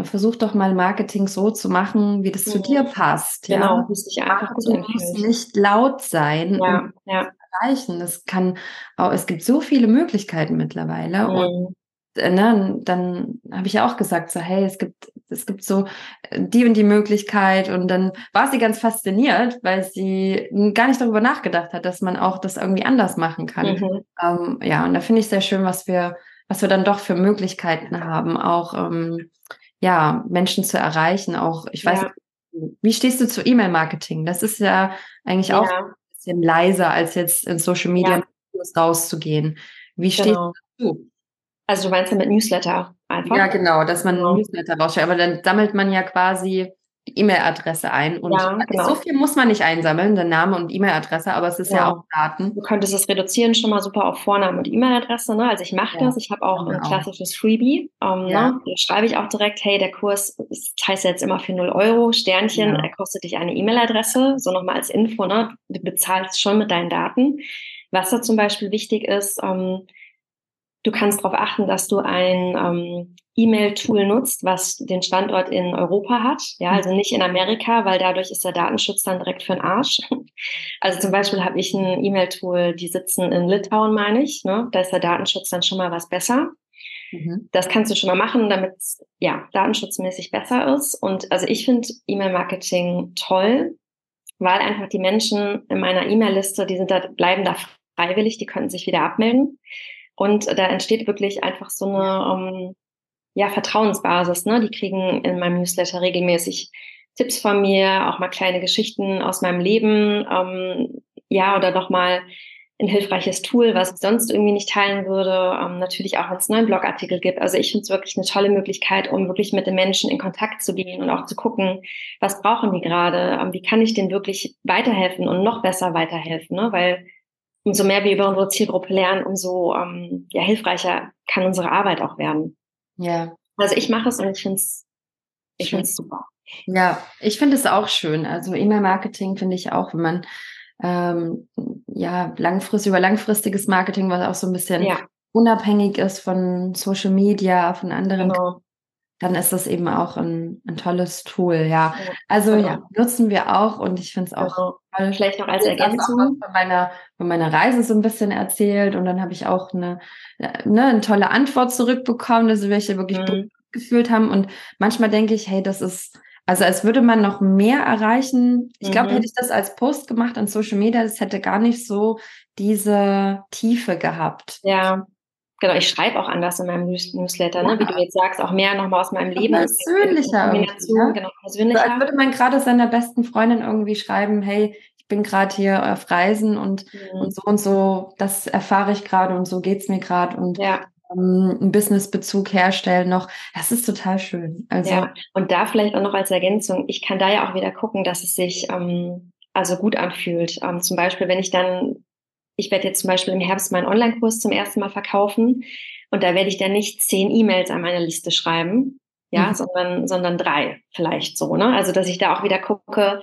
versuch doch mal Marketing so zu machen, wie das mhm. zu dir passt. Genau, ja? muss sich einfach Marketing muss nicht laut sein. Ja, ja erreichen. Das kann auch, es gibt so viele Möglichkeiten mittlerweile. Mhm. Und äh, ne, dann habe ich ja auch gesagt, so, hey, es gibt, es gibt so äh, die und die Möglichkeit. Und dann war sie ganz fasziniert, weil sie gar nicht darüber nachgedacht hat, dass man auch das irgendwie anders machen kann. Mhm. Ähm, ja, und da finde ich sehr schön, was wir, was wir dann doch für Möglichkeiten haben, auch ähm, ja, Menschen zu erreichen. Auch, ich weiß, ja. wie stehst du zu E-Mail-Marketing? Das ist ja eigentlich ja. auch bisschen leiser, als jetzt in Social Media ja. rauszugehen. Wie steht genau. du? Also du meinst ja mit Newsletter einfach? Ja, genau, dass man genau. Newsletter rausschickt. Aber dann sammelt man ja quasi E-Mail-Adresse ein. Und ja, genau. so viel muss man nicht einsammeln, der Name und E-Mail-Adresse, aber es ist ja. ja. auch Daten. Du könntest es reduzieren schon mal super auf Vorname und E-Mail-Adresse. Ne? Also ich mache ja. das. Ich habe auch ein klassisches Freebie. Ähm, ne? Da schreibe ich auch direkt, hey, der Kurs, das heißt jetzt immer für 0 Euro, Sternchen, er kostet dich eine E-Mail-Adresse. So nochmal als Info, ne? du bezahlst schon mit deinen Daten. Was da zum Beispiel wichtig ist, ähm, du kannst darauf achten, dass du ein ähm, E-Mail-Tool nutzt, was den Standort in Europa hat. Ja, also nicht in Amerika, weil dadurch ist der Datenschutz dann direkt für den Arsch. (laughs) Also zum Beispiel habe ich ein E-Mail-Tool, die sitzen in Litauen, meine ich. Ne? Da ist der Datenschutz dann schon mal was besser. Mhm. Das kannst du schon mal machen, damit es ja datenschutzmäßig besser ist. Und also ich finde E-Mail-Marketing toll, weil einfach die Menschen in meiner E-Mail-Liste, die sind da, bleiben da freiwillig, die können sich wieder abmelden. Und da entsteht wirklich einfach so eine ähm, ja, Vertrauensbasis. Ne? Die kriegen in meinem Newsletter regelmäßig Tipps von mir, auch mal kleine Geschichten aus meinem Leben, ähm, ja, oder nochmal ein hilfreiches Tool, was ich sonst irgendwie nicht teilen würde. Ähm, natürlich auch, wenn es neuen Blogartikel gibt. Also ich finde es wirklich eine tolle Möglichkeit, um wirklich mit den Menschen in Kontakt zu gehen und auch zu gucken, was brauchen die gerade, ähm, wie kann ich denen wirklich weiterhelfen und noch besser weiterhelfen, ne? weil umso mehr wir über unsere Zielgruppe lernen, umso ähm, ja, hilfreicher kann unsere Arbeit auch werden. Ja. Also ich mache es und ich finde es ich find's super. Ja, ich finde es auch schön. Also E-Mail-Marketing finde ich auch, wenn man ähm, ja langfristig über langfristiges Marketing, was auch so ein bisschen ja. unabhängig ist von Social Media, von anderen genau dann ist das eben auch ein, ein tolles Tool, ja. Also genau. ja, nutzen wir auch und ich finde es auch genau. toll. Vielleicht noch als Ergänzung. Von meiner, von meiner Reise so ein bisschen erzählt und dann habe ich auch eine, ne, eine tolle Antwort zurückbekommen, dass welche wirklich mhm. gefühlt haben und manchmal denke ich, hey, das ist, also als würde man noch mehr erreichen. Ich glaube, mhm. hätte ich das als Post gemacht an Social Media, das hätte gar nicht so diese Tiefe gehabt. Ja, Genau, ich schreibe auch anders in meinem Newsletter, ne? wie du jetzt sagst, auch mehr nochmal aus meinem Leben. Persönlicher. Ja? Genau, persönlicher. So, als würde man gerade seiner besten Freundin irgendwie schreiben, hey, ich bin gerade hier auf Reisen und, mhm. und so und so, das erfahre ich gerade und so geht's mir gerade und ja. ähm, einen Businessbezug herstellen noch. Das ist total schön. Also, ja, und da vielleicht auch noch als Ergänzung, ich kann da ja auch wieder gucken, dass es sich ähm, also gut anfühlt. Ähm, zum Beispiel, wenn ich dann ich werde jetzt zum Beispiel im Herbst meinen Online-Kurs zum ersten Mal verkaufen und da werde ich dann nicht zehn E-Mails an meine Liste schreiben, ja, mhm. sondern, sondern drei vielleicht so, ne? Also, dass ich da auch wieder gucke,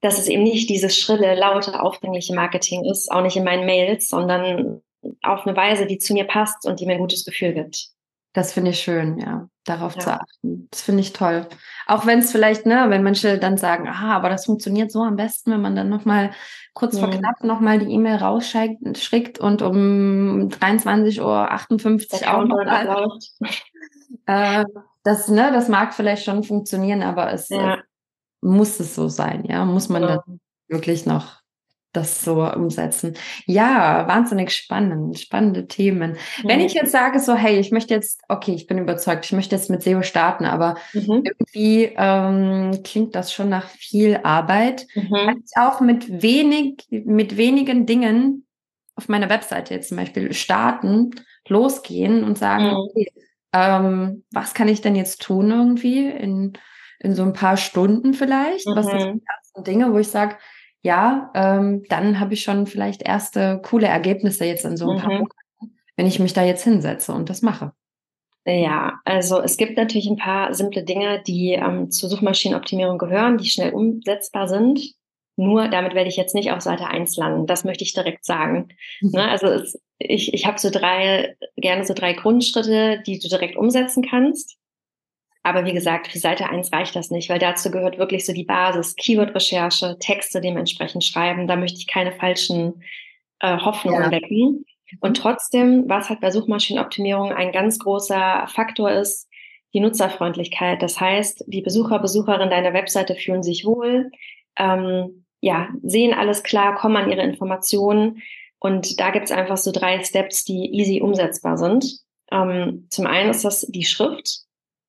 dass es eben nicht dieses schrille, laute, aufdringliche Marketing ist, auch nicht in meinen Mails, sondern auf eine Weise, die zu mir passt und die mir ein gutes Gefühl gibt. Das finde ich schön, ja, darauf ja. zu achten. Das finde ich toll. Auch wenn es vielleicht, ne, wenn manche dann sagen, aha, aber das funktioniert so am besten, wenn man dann nochmal kurz mhm. vor knapp nochmal die E-Mail rausschickt und um 23.58 Uhr auch noch. (laughs) Äh, das, ne, das mag vielleicht schon funktionieren, aber es, ja. muss es so sein, ja? Muss man genau. dann wirklich noch das so umsetzen. Ja, wahnsinnig spannend, spannende Themen. Mhm. Wenn ich jetzt sage so, hey, ich möchte jetzt, okay, ich bin überzeugt, ich möchte jetzt mit SEO starten, aber mhm. irgendwie ähm, klingt das schon nach viel Arbeit. Mhm. Kann ich auch mit wenig, mit wenigen Dingen auf meiner Webseite jetzt zum Beispiel starten, losgehen und sagen, mhm. okay, ähm, was kann ich denn jetzt tun irgendwie in, in so ein paar Stunden vielleicht? Was sind mhm. die ersten Dinge, wo ich sage, ja, ähm, dann habe ich schon vielleicht erste coole Ergebnisse jetzt in so ein mhm. paar Monaten, wenn ich mich da jetzt hinsetze und das mache. Ja, also es gibt natürlich ein paar simple Dinge, die ähm, zur Suchmaschinenoptimierung gehören, die schnell umsetzbar sind. Nur damit werde ich jetzt nicht auf Seite 1 landen. Das möchte ich direkt sagen. Mhm. Ne? Also es, ich, ich habe so drei, gerne so drei Grundschritte, die du direkt umsetzen kannst. Aber wie gesagt, für Seite 1 reicht das nicht, weil dazu gehört wirklich so die Basis, Keyword-Recherche, Texte dementsprechend schreiben. Da möchte ich keine falschen äh, Hoffnungen ja. wecken. Und trotzdem, was halt bei Suchmaschinenoptimierung ein ganz großer Faktor ist, die Nutzerfreundlichkeit. Das heißt, die Besucher, Besucherinnen deiner Webseite fühlen sich wohl, ähm, ja, sehen alles klar, kommen an ihre Informationen. Und da gibt's einfach so drei Steps, die easy umsetzbar sind. Ähm, zum einen ist das die Schrift.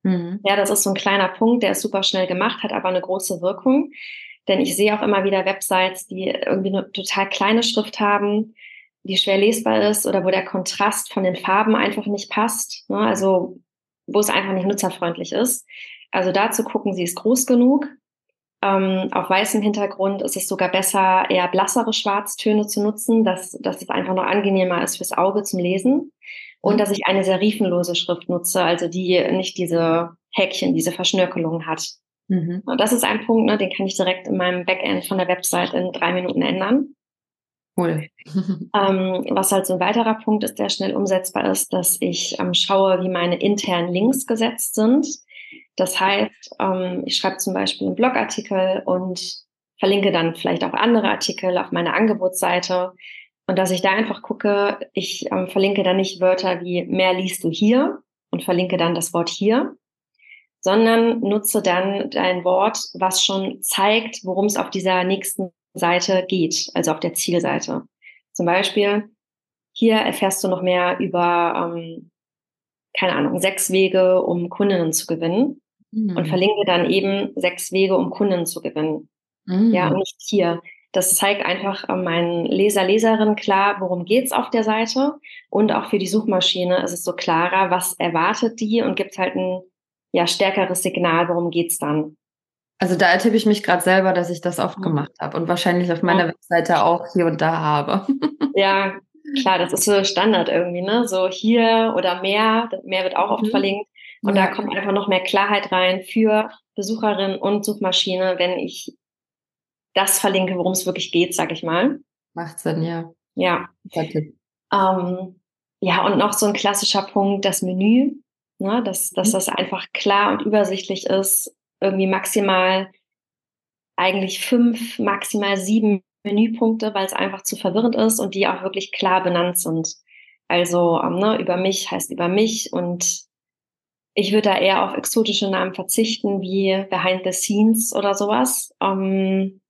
Mhm. Ja, das ist so ein kleiner Punkt, der ist super schnell gemacht, hat aber eine große Wirkung. Denn ich sehe auch immer wieder Websites, die irgendwie eine total kleine Schrift haben, die schwer lesbar ist oder wo der Kontrast von den Farben einfach nicht passt. Ne? Also wo es einfach nicht nutzerfreundlich ist. Also dazu gucken, sie ist groß genug. Ähm, auf weißem Hintergrund ist es sogar besser, eher blassere Schwarztöne zu nutzen, dass, dass es einfach noch angenehmer ist fürs Auge zum Lesen und dass ich eine serifenlose Schrift nutze, also die nicht diese Häkchen, diese Verschnörkelungen hat. Mhm. Und das ist ein Punkt, ne, den kann ich direkt in meinem Backend von der Website in drei Minuten ändern. Cool. (laughs) ähm, was halt so ein weiterer Punkt ist, der schnell umsetzbar ist, dass ich ähm, schaue, wie meine internen Links gesetzt sind. Das heißt, ähm, ich schreibe zum Beispiel einen Blogartikel und verlinke dann vielleicht auch andere Artikel auf meiner Angebotsseite. Und dass ich da einfach gucke, ich ähm, verlinke dann nicht Wörter wie mehr liest du hier und verlinke dann das Wort hier, sondern nutze dann dein Wort, was schon zeigt, worum es auf dieser nächsten Seite geht, also auf der Zielseite. Zum Beispiel, hier erfährst du noch mehr über, ähm, keine Ahnung, sechs Wege, um Kundinnen zu gewinnen. Mhm. Und verlinke dann eben sechs Wege, um Kunden zu gewinnen. Mhm. Ja, nicht hier. Das zeigt einfach äh, meinen Leser, Leserinnen klar, worum geht's auf der Seite. Und auch für die Suchmaschine ist es so klarer, was erwartet die und gibt halt ein ja, stärkeres Signal, worum geht's dann. Also da ertippe ich mich gerade selber, dass ich das oft mhm. gemacht habe und wahrscheinlich auf meiner ja. Webseite auch hier und da habe. (laughs) ja, klar, das ist so Standard irgendwie, ne? So hier oder mehr, mehr wird auch oft mhm. verlinkt. Und ja. da kommt einfach noch mehr Klarheit rein für Besucherinnen und Suchmaschine, wenn ich das verlinke, worum es wirklich geht, sag ich mal. Macht Sinn, ja. Ja. Ähm, ja, und noch so ein klassischer Punkt, das Menü, ne, dass, dass mhm. das einfach klar und übersichtlich ist, irgendwie maximal eigentlich fünf, maximal sieben Menüpunkte, weil es einfach zu verwirrend ist und die auch wirklich klar benannt sind. Also ähm, ne, über mich heißt über mich und ich würde da eher auf exotische Namen verzichten, wie Behind the Scenes oder sowas. Ähm,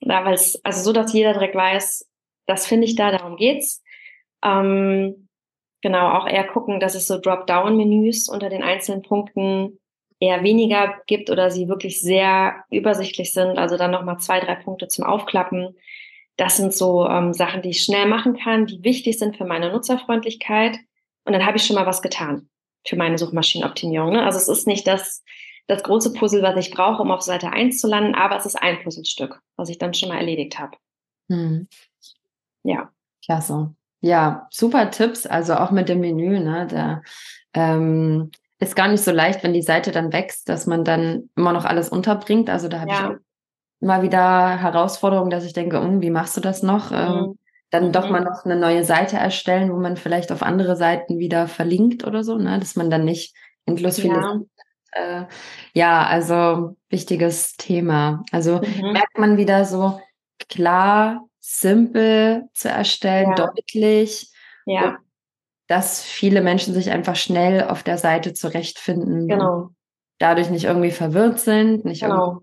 ja, weil es, also so, dass jeder direkt weiß, das finde ich da, darum geht's. Ähm, genau, auch eher gucken, dass es so Drop-Down-Menüs unter den einzelnen Punkten eher weniger gibt oder sie wirklich sehr übersichtlich sind. Also dann nochmal zwei, drei Punkte zum Aufklappen. Das sind so ähm, Sachen, die ich schnell machen kann, die wichtig sind für meine Nutzerfreundlichkeit. Und dann habe ich schon mal was getan für meine Suchmaschinenoptimierung. Ne? Also es ist nicht das, das große Puzzle, was ich brauche, um auf Seite 1 zu landen, aber es ist ein Puzzlestück, was ich dann schon mal erledigt habe. Hm. Ja. Klasse. Ja, super Tipps, also auch mit dem Menü, ne? Da ähm, ist gar nicht so leicht, wenn die Seite dann wächst, dass man dann immer noch alles unterbringt. Also da habe ja. ich immer wieder Herausforderungen, dass ich denke, um, wie machst du das noch? Ähm, mhm. Ähm, dann doch mhm. mal noch eine neue Seite erstellen, wo man vielleicht auf andere Seiten wieder verlinkt oder so, ne? dass man dann nicht endlos viele ja äh, ja, also wichtiges Thema. Also mhm. merkt man wieder so klar, simpel zu erstellen, ja. deutlich. Ja. Dass viele Menschen sich einfach schnell auf der Seite zurechtfinden. Genau. Dadurch nicht irgendwie verwirrt sind, nicht genau.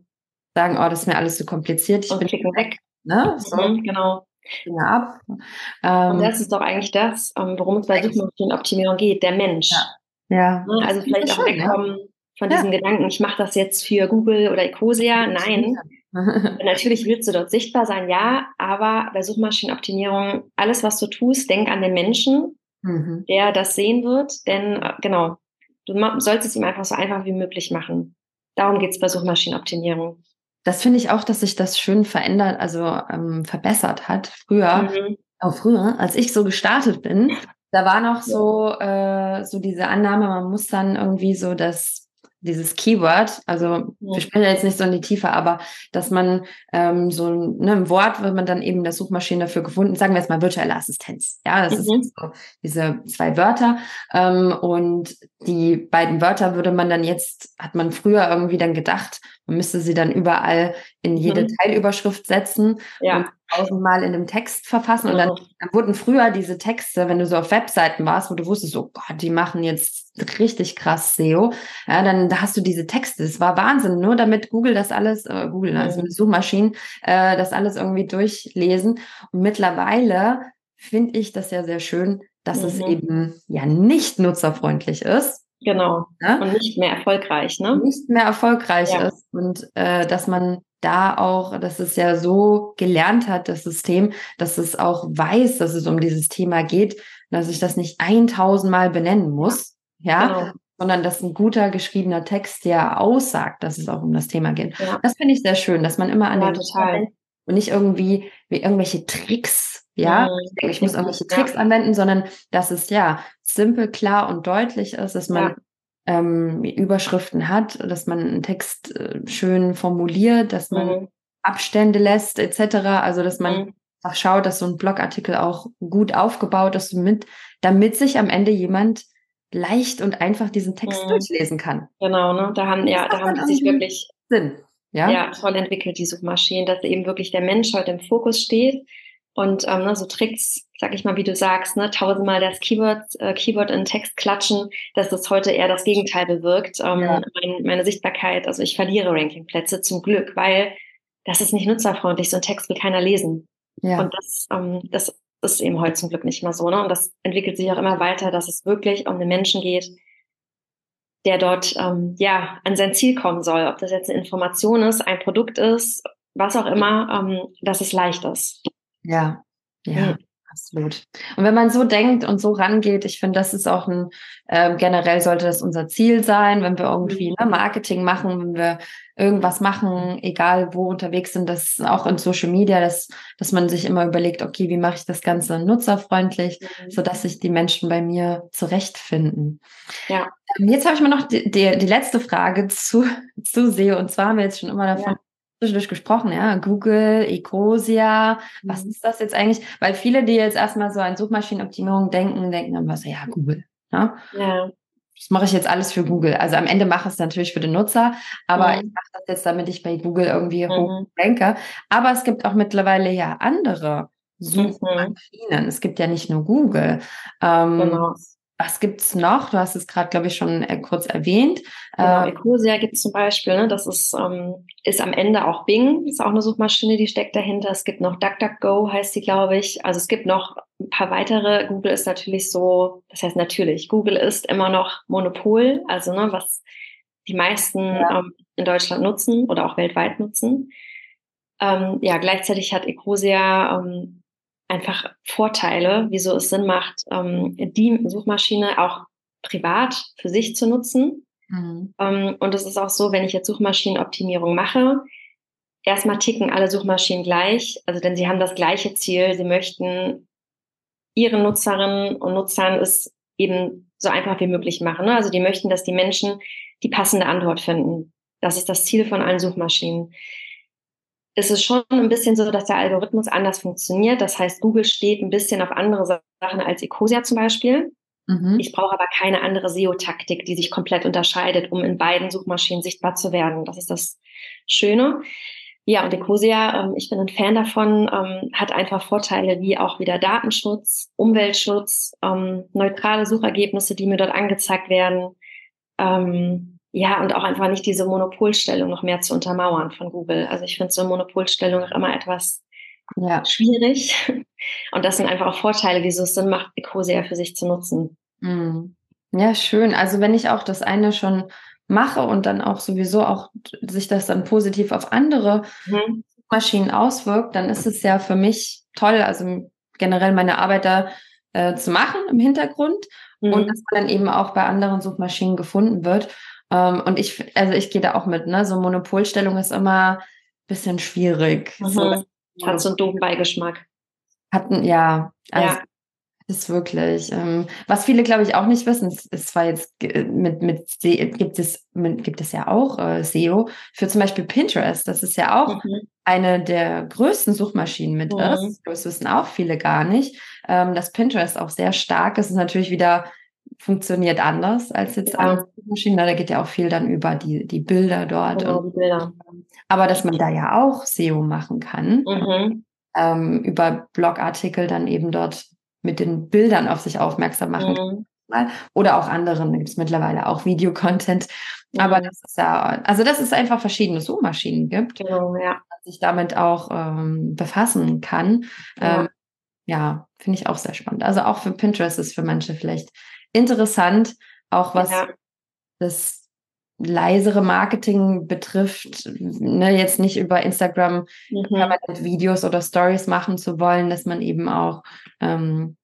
sagen, oh, das ist mir alles zu kompliziert, ich und bin weg. Ne? So, Mhm, genau. Finger ab. Und Ähm, das ist doch eigentlich das, ähm, worum es bei Suchmaschinenoptimierung geht, der Mensch. ja. ja. Ne? Also vielleicht auch schön, ja. Von Ja. diesem Gedanken, ich mache das jetzt für Google oder Ecosia. Nein, (laughs) natürlich willst du dort sichtbar sein, ja, aber bei Suchmaschinenoptimierung, alles, was du tust, denk an den Menschen, mhm. der das sehen wird, denn äh, genau, du sollst es ihm einfach so einfach wie möglich machen. Darum geht's bei Suchmaschinenoptimierung. Das finde ich auch, dass sich das schön verändert, also ähm, verbessert hat. Früher, Mhm. auch früher, als ich so gestartet bin, da war noch so, äh, so diese Annahme, man muss dann irgendwie so das, dieses Keyword, also wir sprechen jetzt nicht so in die Tiefe, aber dass man ähm, so ein, ne, ein Wort, wird man dann eben der Suchmaschine dafür gefunden, sagen wir jetzt mal virtuelle Assistenz. Ja, das Mhm. ist so diese zwei Wörter. Ähm, und die beiden Wörter würde man dann jetzt, hat man früher irgendwie dann gedacht, man müsste sie dann überall in jede Mhm. Teilüberschrift setzen Ja. und tausendmal in einem Text verfassen. Und dann, Genau. dann wurden früher diese Texte, wenn du so auf Webseiten warst, wo du wusstest, oh Gott, die machen jetzt richtig krass SEO, ja, dann da hast du diese Texte. Es war Wahnsinn, nur damit Google das alles, äh, Google, also Mhm. Suchmaschinen, äh, das alles irgendwie durchlesen. Und mittlerweile finde ich das ja sehr schön, dass es Mhm. eben ja nicht nutzerfreundlich ist. Genau. Ne? Und nicht mehr erfolgreich, ne? nicht mehr erfolgreich Ja. ist und äh, dass man da auch, dass es ja so gelernt hat, das System, dass es auch weiß, dass es um dieses Thema geht, dass ich das nicht 1000 Mal benennen muss, ja, Genau. sondern dass ein guter geschriebener Text ja aussagt, dass es auch um das Thema geht. Ja. Das finde ich sehr schön, dass man immer an Ja, den total. und nicht irgendwie wie irgendwelche Tricks, ja, Mhm. ich, denke, ich muss irgendwelche Ja. Tricks anwenden, sondern dass es ja simpel, klar und deutlich ist, dass man ähm, Überschriften hat, dass man einen Text äh, schön formuliert, dass man Mhm. Abstände lässt, etc. Also dass man Mhm. schaut, dass so ein Blogartikel auch gut aufgebaut ist, mit, damit sich am Ende jemand leicht und einfach diesen Text Mhm. durchlesen kann. Genau, ne? Da haben, ja, da haben die sich wirklich Sinn. Ja. ja. toll entwickelt, die Suchmaschinen, dass eben wirklich der Mensch heute im Fokus steht. Und ähm, ne, so Tricks, sag ich mal, wie du sagst, ne, tausendmal das Keyword, äh, Keyword in Text klatschen, dass das heute eher das Gegenteil bewirkt. Ähm, Ja. mein, meine Sichtbarkeit, also ich verliere Rankingplätze zum Glück, weil das ist nicht nutzerfreundlich, so ein Text will keiner lesen. ja. Und das, ähm, das ist eben heute zum Glück nicht mehr so. Ne? Und das entwickelt sich auch immer weiter, dass es wirklich um den Menschen geht, der dort ähm, ja an sein Ziel kommen soll. Ob das jetzt eine Information ist, ein Produkt ist, was auch immer, ähm, dass es leicht ist. Ja, ja, Mhm. Absolut. Und wenn man so denkt und so rangeht, ich finde, das ist auch ein, ähm, generell sollte das unser Ziel sein, wenn wir irgendwie Mhm. ne, Marketing machen, wenn wir irgendwas machen, egal wo unterwegs sind, das auch in Social Media, dass, dass man sich immer überlegt, okay, wie mache ich das Ganze nutzerfreundlich, sodass sich die Menschen bei mir zurechtfinden. Ja. Ähm, Jetzt habe ich mal noch die, die, die letzte Frage zu, zu SEO. Und zwar haben wir jetzt schon immer davon zwischendurch gesprochen, ja, Google, Ecosia, was Mhm. ist das jetzt eigentlich? Weil viele, die jetzt erstmal so an Suchmaschinenoptimierung denken, denken dann was, ja, Google. Ja? Ja, Das mache ich jetzt alles für Google. Also am Ende mache ich es natürlich für den Nutzer, aber Mhm. ich mache das jetzt, damit ich bei Google irgendwie Mhm. hoch. Aber es gibt auch mittlerweile ja andere Mhm. Suchmaschinen. Es gibt ja nicht nur Google. Ähm, genau. Was gibt's noch? Du hast es gerade, glaube ich, schon äh, kurz erwähnt. Genau, Ähm, Ecosia gibt es zum Beispiel, ne? das ist, ähm, ist am Ende auch Bing, ist auch eine Suchmaschine, die steckt dahinter. Es gibt noch DuckDuckGo, heißt die, glaube ich. Also es gibt noch ein paar weitere. Google ist natürlich so, das heißt natürlich, Google ist immer noch Monopol, also ne, was die meisten Ja. ähm, in Deutschland nutzen oder auch weltweit nutzen. Ähm, ja, gleichzeitig hat Ecosia ähm, einfach Vorteile, wieso es Sinn macht, ähm, die Suchmaschine auch privat für sich zu nutzen. mhm. Ähm, und es ist auch so, wenn ich jetzt Suchmaschinenoptimierung mache, erstmal ticken alle Suchmaschinen gleich, also denn sie haben das gleiche Ziel, sie möchten ihren Nutzerinnen und Nutzern es eben so einfach wie möglich machen. Ne? Also die möchten, dass die Menschen die passende Antwort finden. Das ist das Ziel von allen Suchmaschinen. Es ist schon ein bisschen so, dass der Algorithmus anders funktioniert. Das heißt, Google steht ein bisschen auf andere Sachen als Ecosia zum Beispiel. Mhm. Ich brauche aber keine andere SEO-Taktik, die sich komplett unterscheidet, um in beiden Suchmaschinen sichtbar zu werden. Das ist das Schöne. Ja, und Ecosia, ähm, ich bin ein Fan davon, ähm, hat einfach Vorteile wie auch wieder Datenschutz, Umweltschutz, ähm, neutrale Suchergebnisse, die mir dort angezeigt werden. Ja, und auch einfach nicht diese Monopolstellung noch mehr zu untermauern von Google. Also ich finde so eine Monopolstellung auch immer etwas ja. schwierig. Und das sind einfach auch Vorteile, wieso es Sinn macht, Ecosia für sich zu nutzen. Mhm. Ja, schön. Also wenn ich auch das eine schon mache und dann auch sowieso auch sich das dann positiv auf andere mhm. Maschinen auswirkt, dann ist es ja für mich toll, also generell meine Arbeit da äh, zu machen im Hintergrund mhm. und dass man dann eben auch bei anderen Suchmaschinen gefunden wird. Ähm, und ich, also ich gehe da auch mit, ne? So Monopolstellung ist immer ein bisschen schwierig. Mhm. So, Hat so einen doofen Beigeschmack. Hatten, ja, also ja. ist wirklich. Ähm, was viele, glaube ich, auch nicht wissen, ist, zwar jetzt mit, mit gibt es, mit, gibt es ja auch äh, SEO für zum Beispiel Pinterest. Das ist ja auch mhm. eine der größten Suchmaschinen mit mhm. ist. Das wissen auch viele gar nicht. Ähm, dass Pinterest auch sehr stark ist, ist natürlich wieder funktioniert anders als jetzt ja. Suchmaschinen. Da geht ja auch viel dann über die, die Bilder dort. Genau, und, die Bilder. Aber dass man da ja auch SEO machen kann, mhm. ähm, über Blogartikel dann eben dort mit den Bildern auf sich aufmerksam machen mhm. Oder auch anderen, da gibt es mittlerweile auch Videocontent. Mhm. Aber das ist ja, also dass es einfach verschiedene Suchmaschinen gibt, genau, ja. sich damit auch ähm, befassen kann. Ja, ähm, ja finde ich auch sehr spannend. Also auch für Pinterest ist für manche vielleicht interessant, auch was ja. das leisere Marketing betrifft, ne, jetzt nicht über Instagram mhm. Videos oder Stories machen zu wollen, dass man eben auch ähm,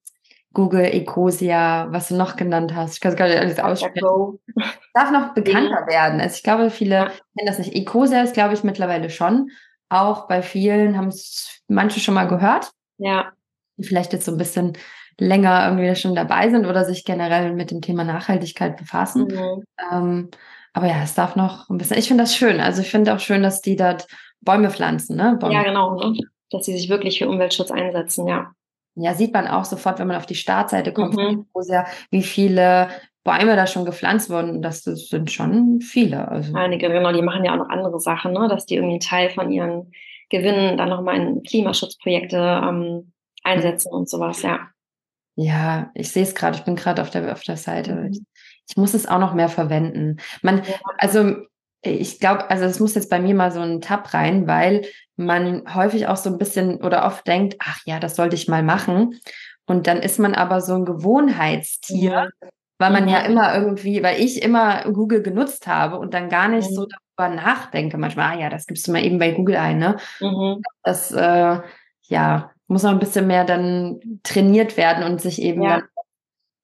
Google, Ecosia, was du noch genannt hast, ich kann es gar nicht alles aussprechen, darf noch bekannter werden. Also ich glaube, viele ja. kennen das nicht. Ecosia ist, glaube ich, mittlerweile schon. Auch bei vielen haben es manche schon mal gehört. Ja. Die vielleicht jetzt so ein bisschen länger irgendwie schon dabei sind oder sich generell mit dem Thema Nachhaltigkeit befassen. Mhm. Ähm, aber ja, es darf noch ein bisschen. Ich finde das schön. Also ich finde auch schön, dass die dort Bäume pflanzen, ne? Bäume. Ja, genau. Ne? Dass sie sich wirklich für Umweltschutz einsetzen, ja. Ja, sieht man auch sofort, wenn man auf die Startseite kommt, mhm. wie viele Bäume da schon gepflanzt wurden. Das, das sind schon viele. Also. Einige, genau, die machen ja auch noch andere Sachen, ne? dass die irgendwie einen Teil von ihren Gewinnen dann nochmal in Klimaschutzprojekte ähm, einsetzen und sowas, ja. Ja, ich sehe es gerade, ich bin gerade auf der, auf der Seite. Mhm. Ich, ich, muss es auch noch mehr verwenden. Man, also ich glaube, also es muss jetzt bei mir mal so ein Tab rein, weil man häufig auch so ein bisschen oder oft denkt, ach ja, das sollte ich mal machen. Und dann ist man aber so ein Gewohnheitstier, ja. weil man mhm. ja immer irgendwie, weil ich immer Google genutzt habe und dann gar nicht mhm. so darüber nachdenke. Manchmal, ah ja, das gibst du mal eben bei Google ein, ne? Mhm. Das, äh, ja, muss noch ein bisschen mehr dann trainiert werden und sich eben ja.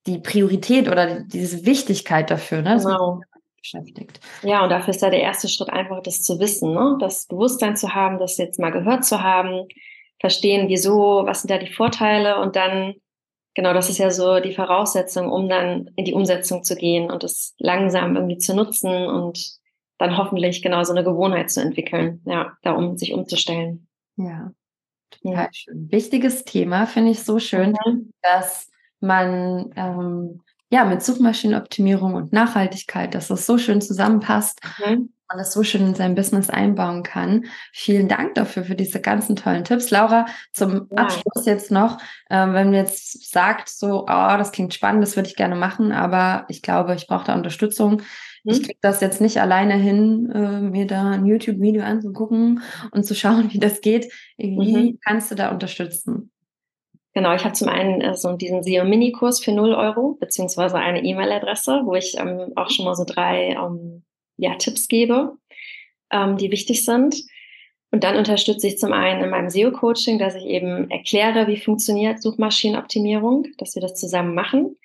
die Priorität oder diese Wichtigkeit dafür, ne? Genau. Beschäftigt. Ja, und dafür ist ja der erste Schritt einfach, das zu wissen, ne? das Bewusstsein zu haben, das jetzt mal gehört zu haben, verstehen, wieso, was sind da die Vorteile und dann, genau, das ist ja so die Voraussetzung, um dann in die Umsetzung zu gehen und es langsam irgendwie zu nutzen und dann hoffentlich genau so eine Gewohnheit zu entwickeln, ja, da um sich umzustellen. Ja. Total schön. Wichtiges Thema, finde ich so schön, mhm. dass man ähm, ja mit Suchmaschinenoptimierung und Nachhaltigkeit, dass das so schön zusammenpasst. Mhm. Man das so schön in sein Business einbauen kann. Vielen Dank dafür, für diese ganzen tollen Tipps. Laura, zum ja. Abschluss jetzt noch, ähm, wenn du jetzt sagt, so, oh, das klingt spannend, das würde ich gerne machen, aber ich glaube, ich brauche da Unterstützung. Ich hm? kriege das jetzt nicht alleine hin, äh, mir da ein YouTube-Video anzugucken und zu schauen, wie das geht. Wie mhm. kannst du da unterstützen? Genau, ich habe zum einen äh, so diesen SEO-Mini-Kurs für 0 Euro, beziehungsweise eine E-Mail-Adresse, wo ich ähm, auch schon mal so drei ähm, ja, Tipps gebe, ähm, die wichtig sind. Und dann unterstütze ich zum einen in meinem SEO-Coaching, dass ich eben erkläre, wie funktioniert Suchmaschinenoptimierung, dass wir das zusammen machen.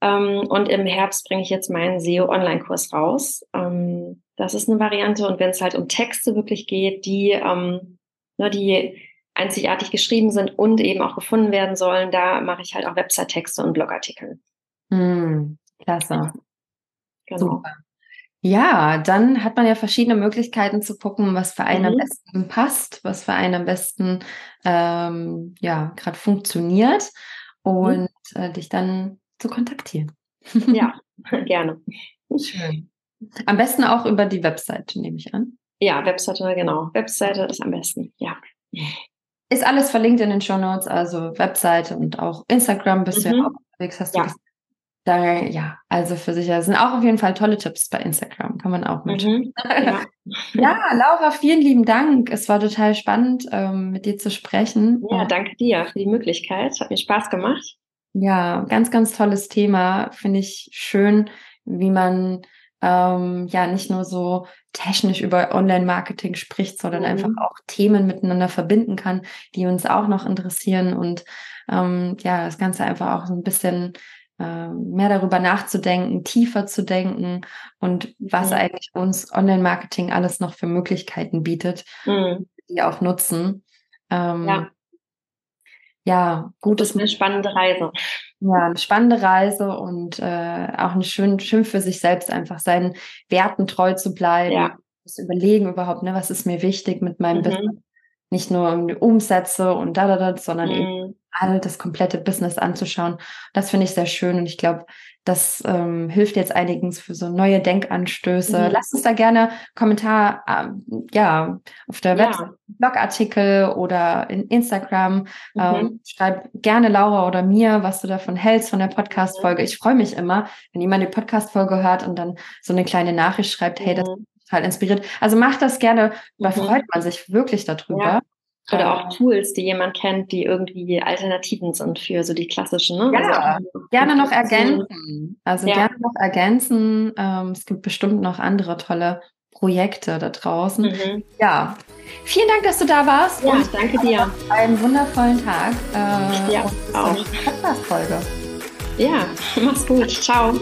Ähm, und im Herbst bringe ich jetzt meinen SEO-Online-Kurs raus. Ähm, das ist eine Variante. Und wenn es halt um Texte wirklich geht, die, ähm, ne, die einzigartig geschrieben sind und eben auch gefunden werden sollen, da mache ich halt auch Website-Texte und Blogartikel. Mm, klasse. Genau. Super. Ja, dann hat man ja verschiedene Möglichkeiten zu gucken, was für einen mhm. am besten passt, was für einen am besten ähm, ja gerade funktioniert mhm. und mhm. äh, dich dann zu kontaktieren. Ja, (laughs) gerne. Schön. Am besten auch über die Webseite, nehme ich an. Ja, Webseite, genau. Webseite ist am besten, ja. Ist alles verlinkt in den Show Notes, also Webseite und auch Instagram bist mhm. du ja auch unterwegs, hast ja. du gesagt. Da, ja, also für sich, das sind auch auf jeden Fall tolle Tipps bei Instagram, kann man auch mit. Mhm, ja. (laughs) ja. Laura, vielen lieben Dank. Es war total spannend, ähm, mit dir zu sprechen. Ja, danke dir für die Möglichkeit. Hat mir Spaß gemacht. Ja, ganz, ganz tolles Thema. Finde ich schön, wie man ähm, ja nicht nur so technisch über Online-Marketing spricht, sondern mhm. einfach auch Themen miteinander verbinden kann, die uns auch noch interessieren und ähm, ja, das Ganze einfach auch so ein bisschen ähm, mehr darüber nachzudenken, tiefer zu denken und was mhm. eigentlich uns Online-Marketing alles noch für Möglichkeiten bietet, mhm. die auch nutzen. Ähm, ja. Ja, gut. Das ist eine spannende Reise. Ja, eine spannende Reise und äh, auch ein schön, schön für sich selbst einfach seinen Werten treu zu bleiben. Ja. Das Überlegen überhaupt, ne, was ist mir wichtig mit meinem mhm. Business. Nicht nur um die Umsätze und da, da, da, sondern mhm. eben all das komplette Business anzuschauen. Das finde ich sehr schön und ich glaube, das ähm, hilft jetzt einigen für so neue Denkanstöße. Mhm. Lasst uns da gerne Kommentar, äh, ja, auf der ja. Website, Blogartikel oder in Instagram. Mhm. Ähm, schreib gerne Laura oder mir, was du davon hältst von der Podcast-Folge. Ich freue mich immer, wenn jemand die Podcast-Folge hört und dann so eine kleine Nachricht schreibt, hey, das total inspiriert. Also macht das gerne, da mhm. freut man sich wirklich darüber. Ja. Oder auch Tools, die jemand kennt, die irgendwie Alternativen sind für so die klassischen. Ne? Ja, also gerne noch ergänzen. Also ja. gerne noch ergänzen. Ähm, es gibt bestimmt noch andere tolle Projekte da draußen. Mhm. Ja, vielen Dank, dass du da warst. Ja, und danke dir. Einen wundervollen Tag. Äh, ja, auch. Podcast-Folge. Ja, mach's gut. Ciao.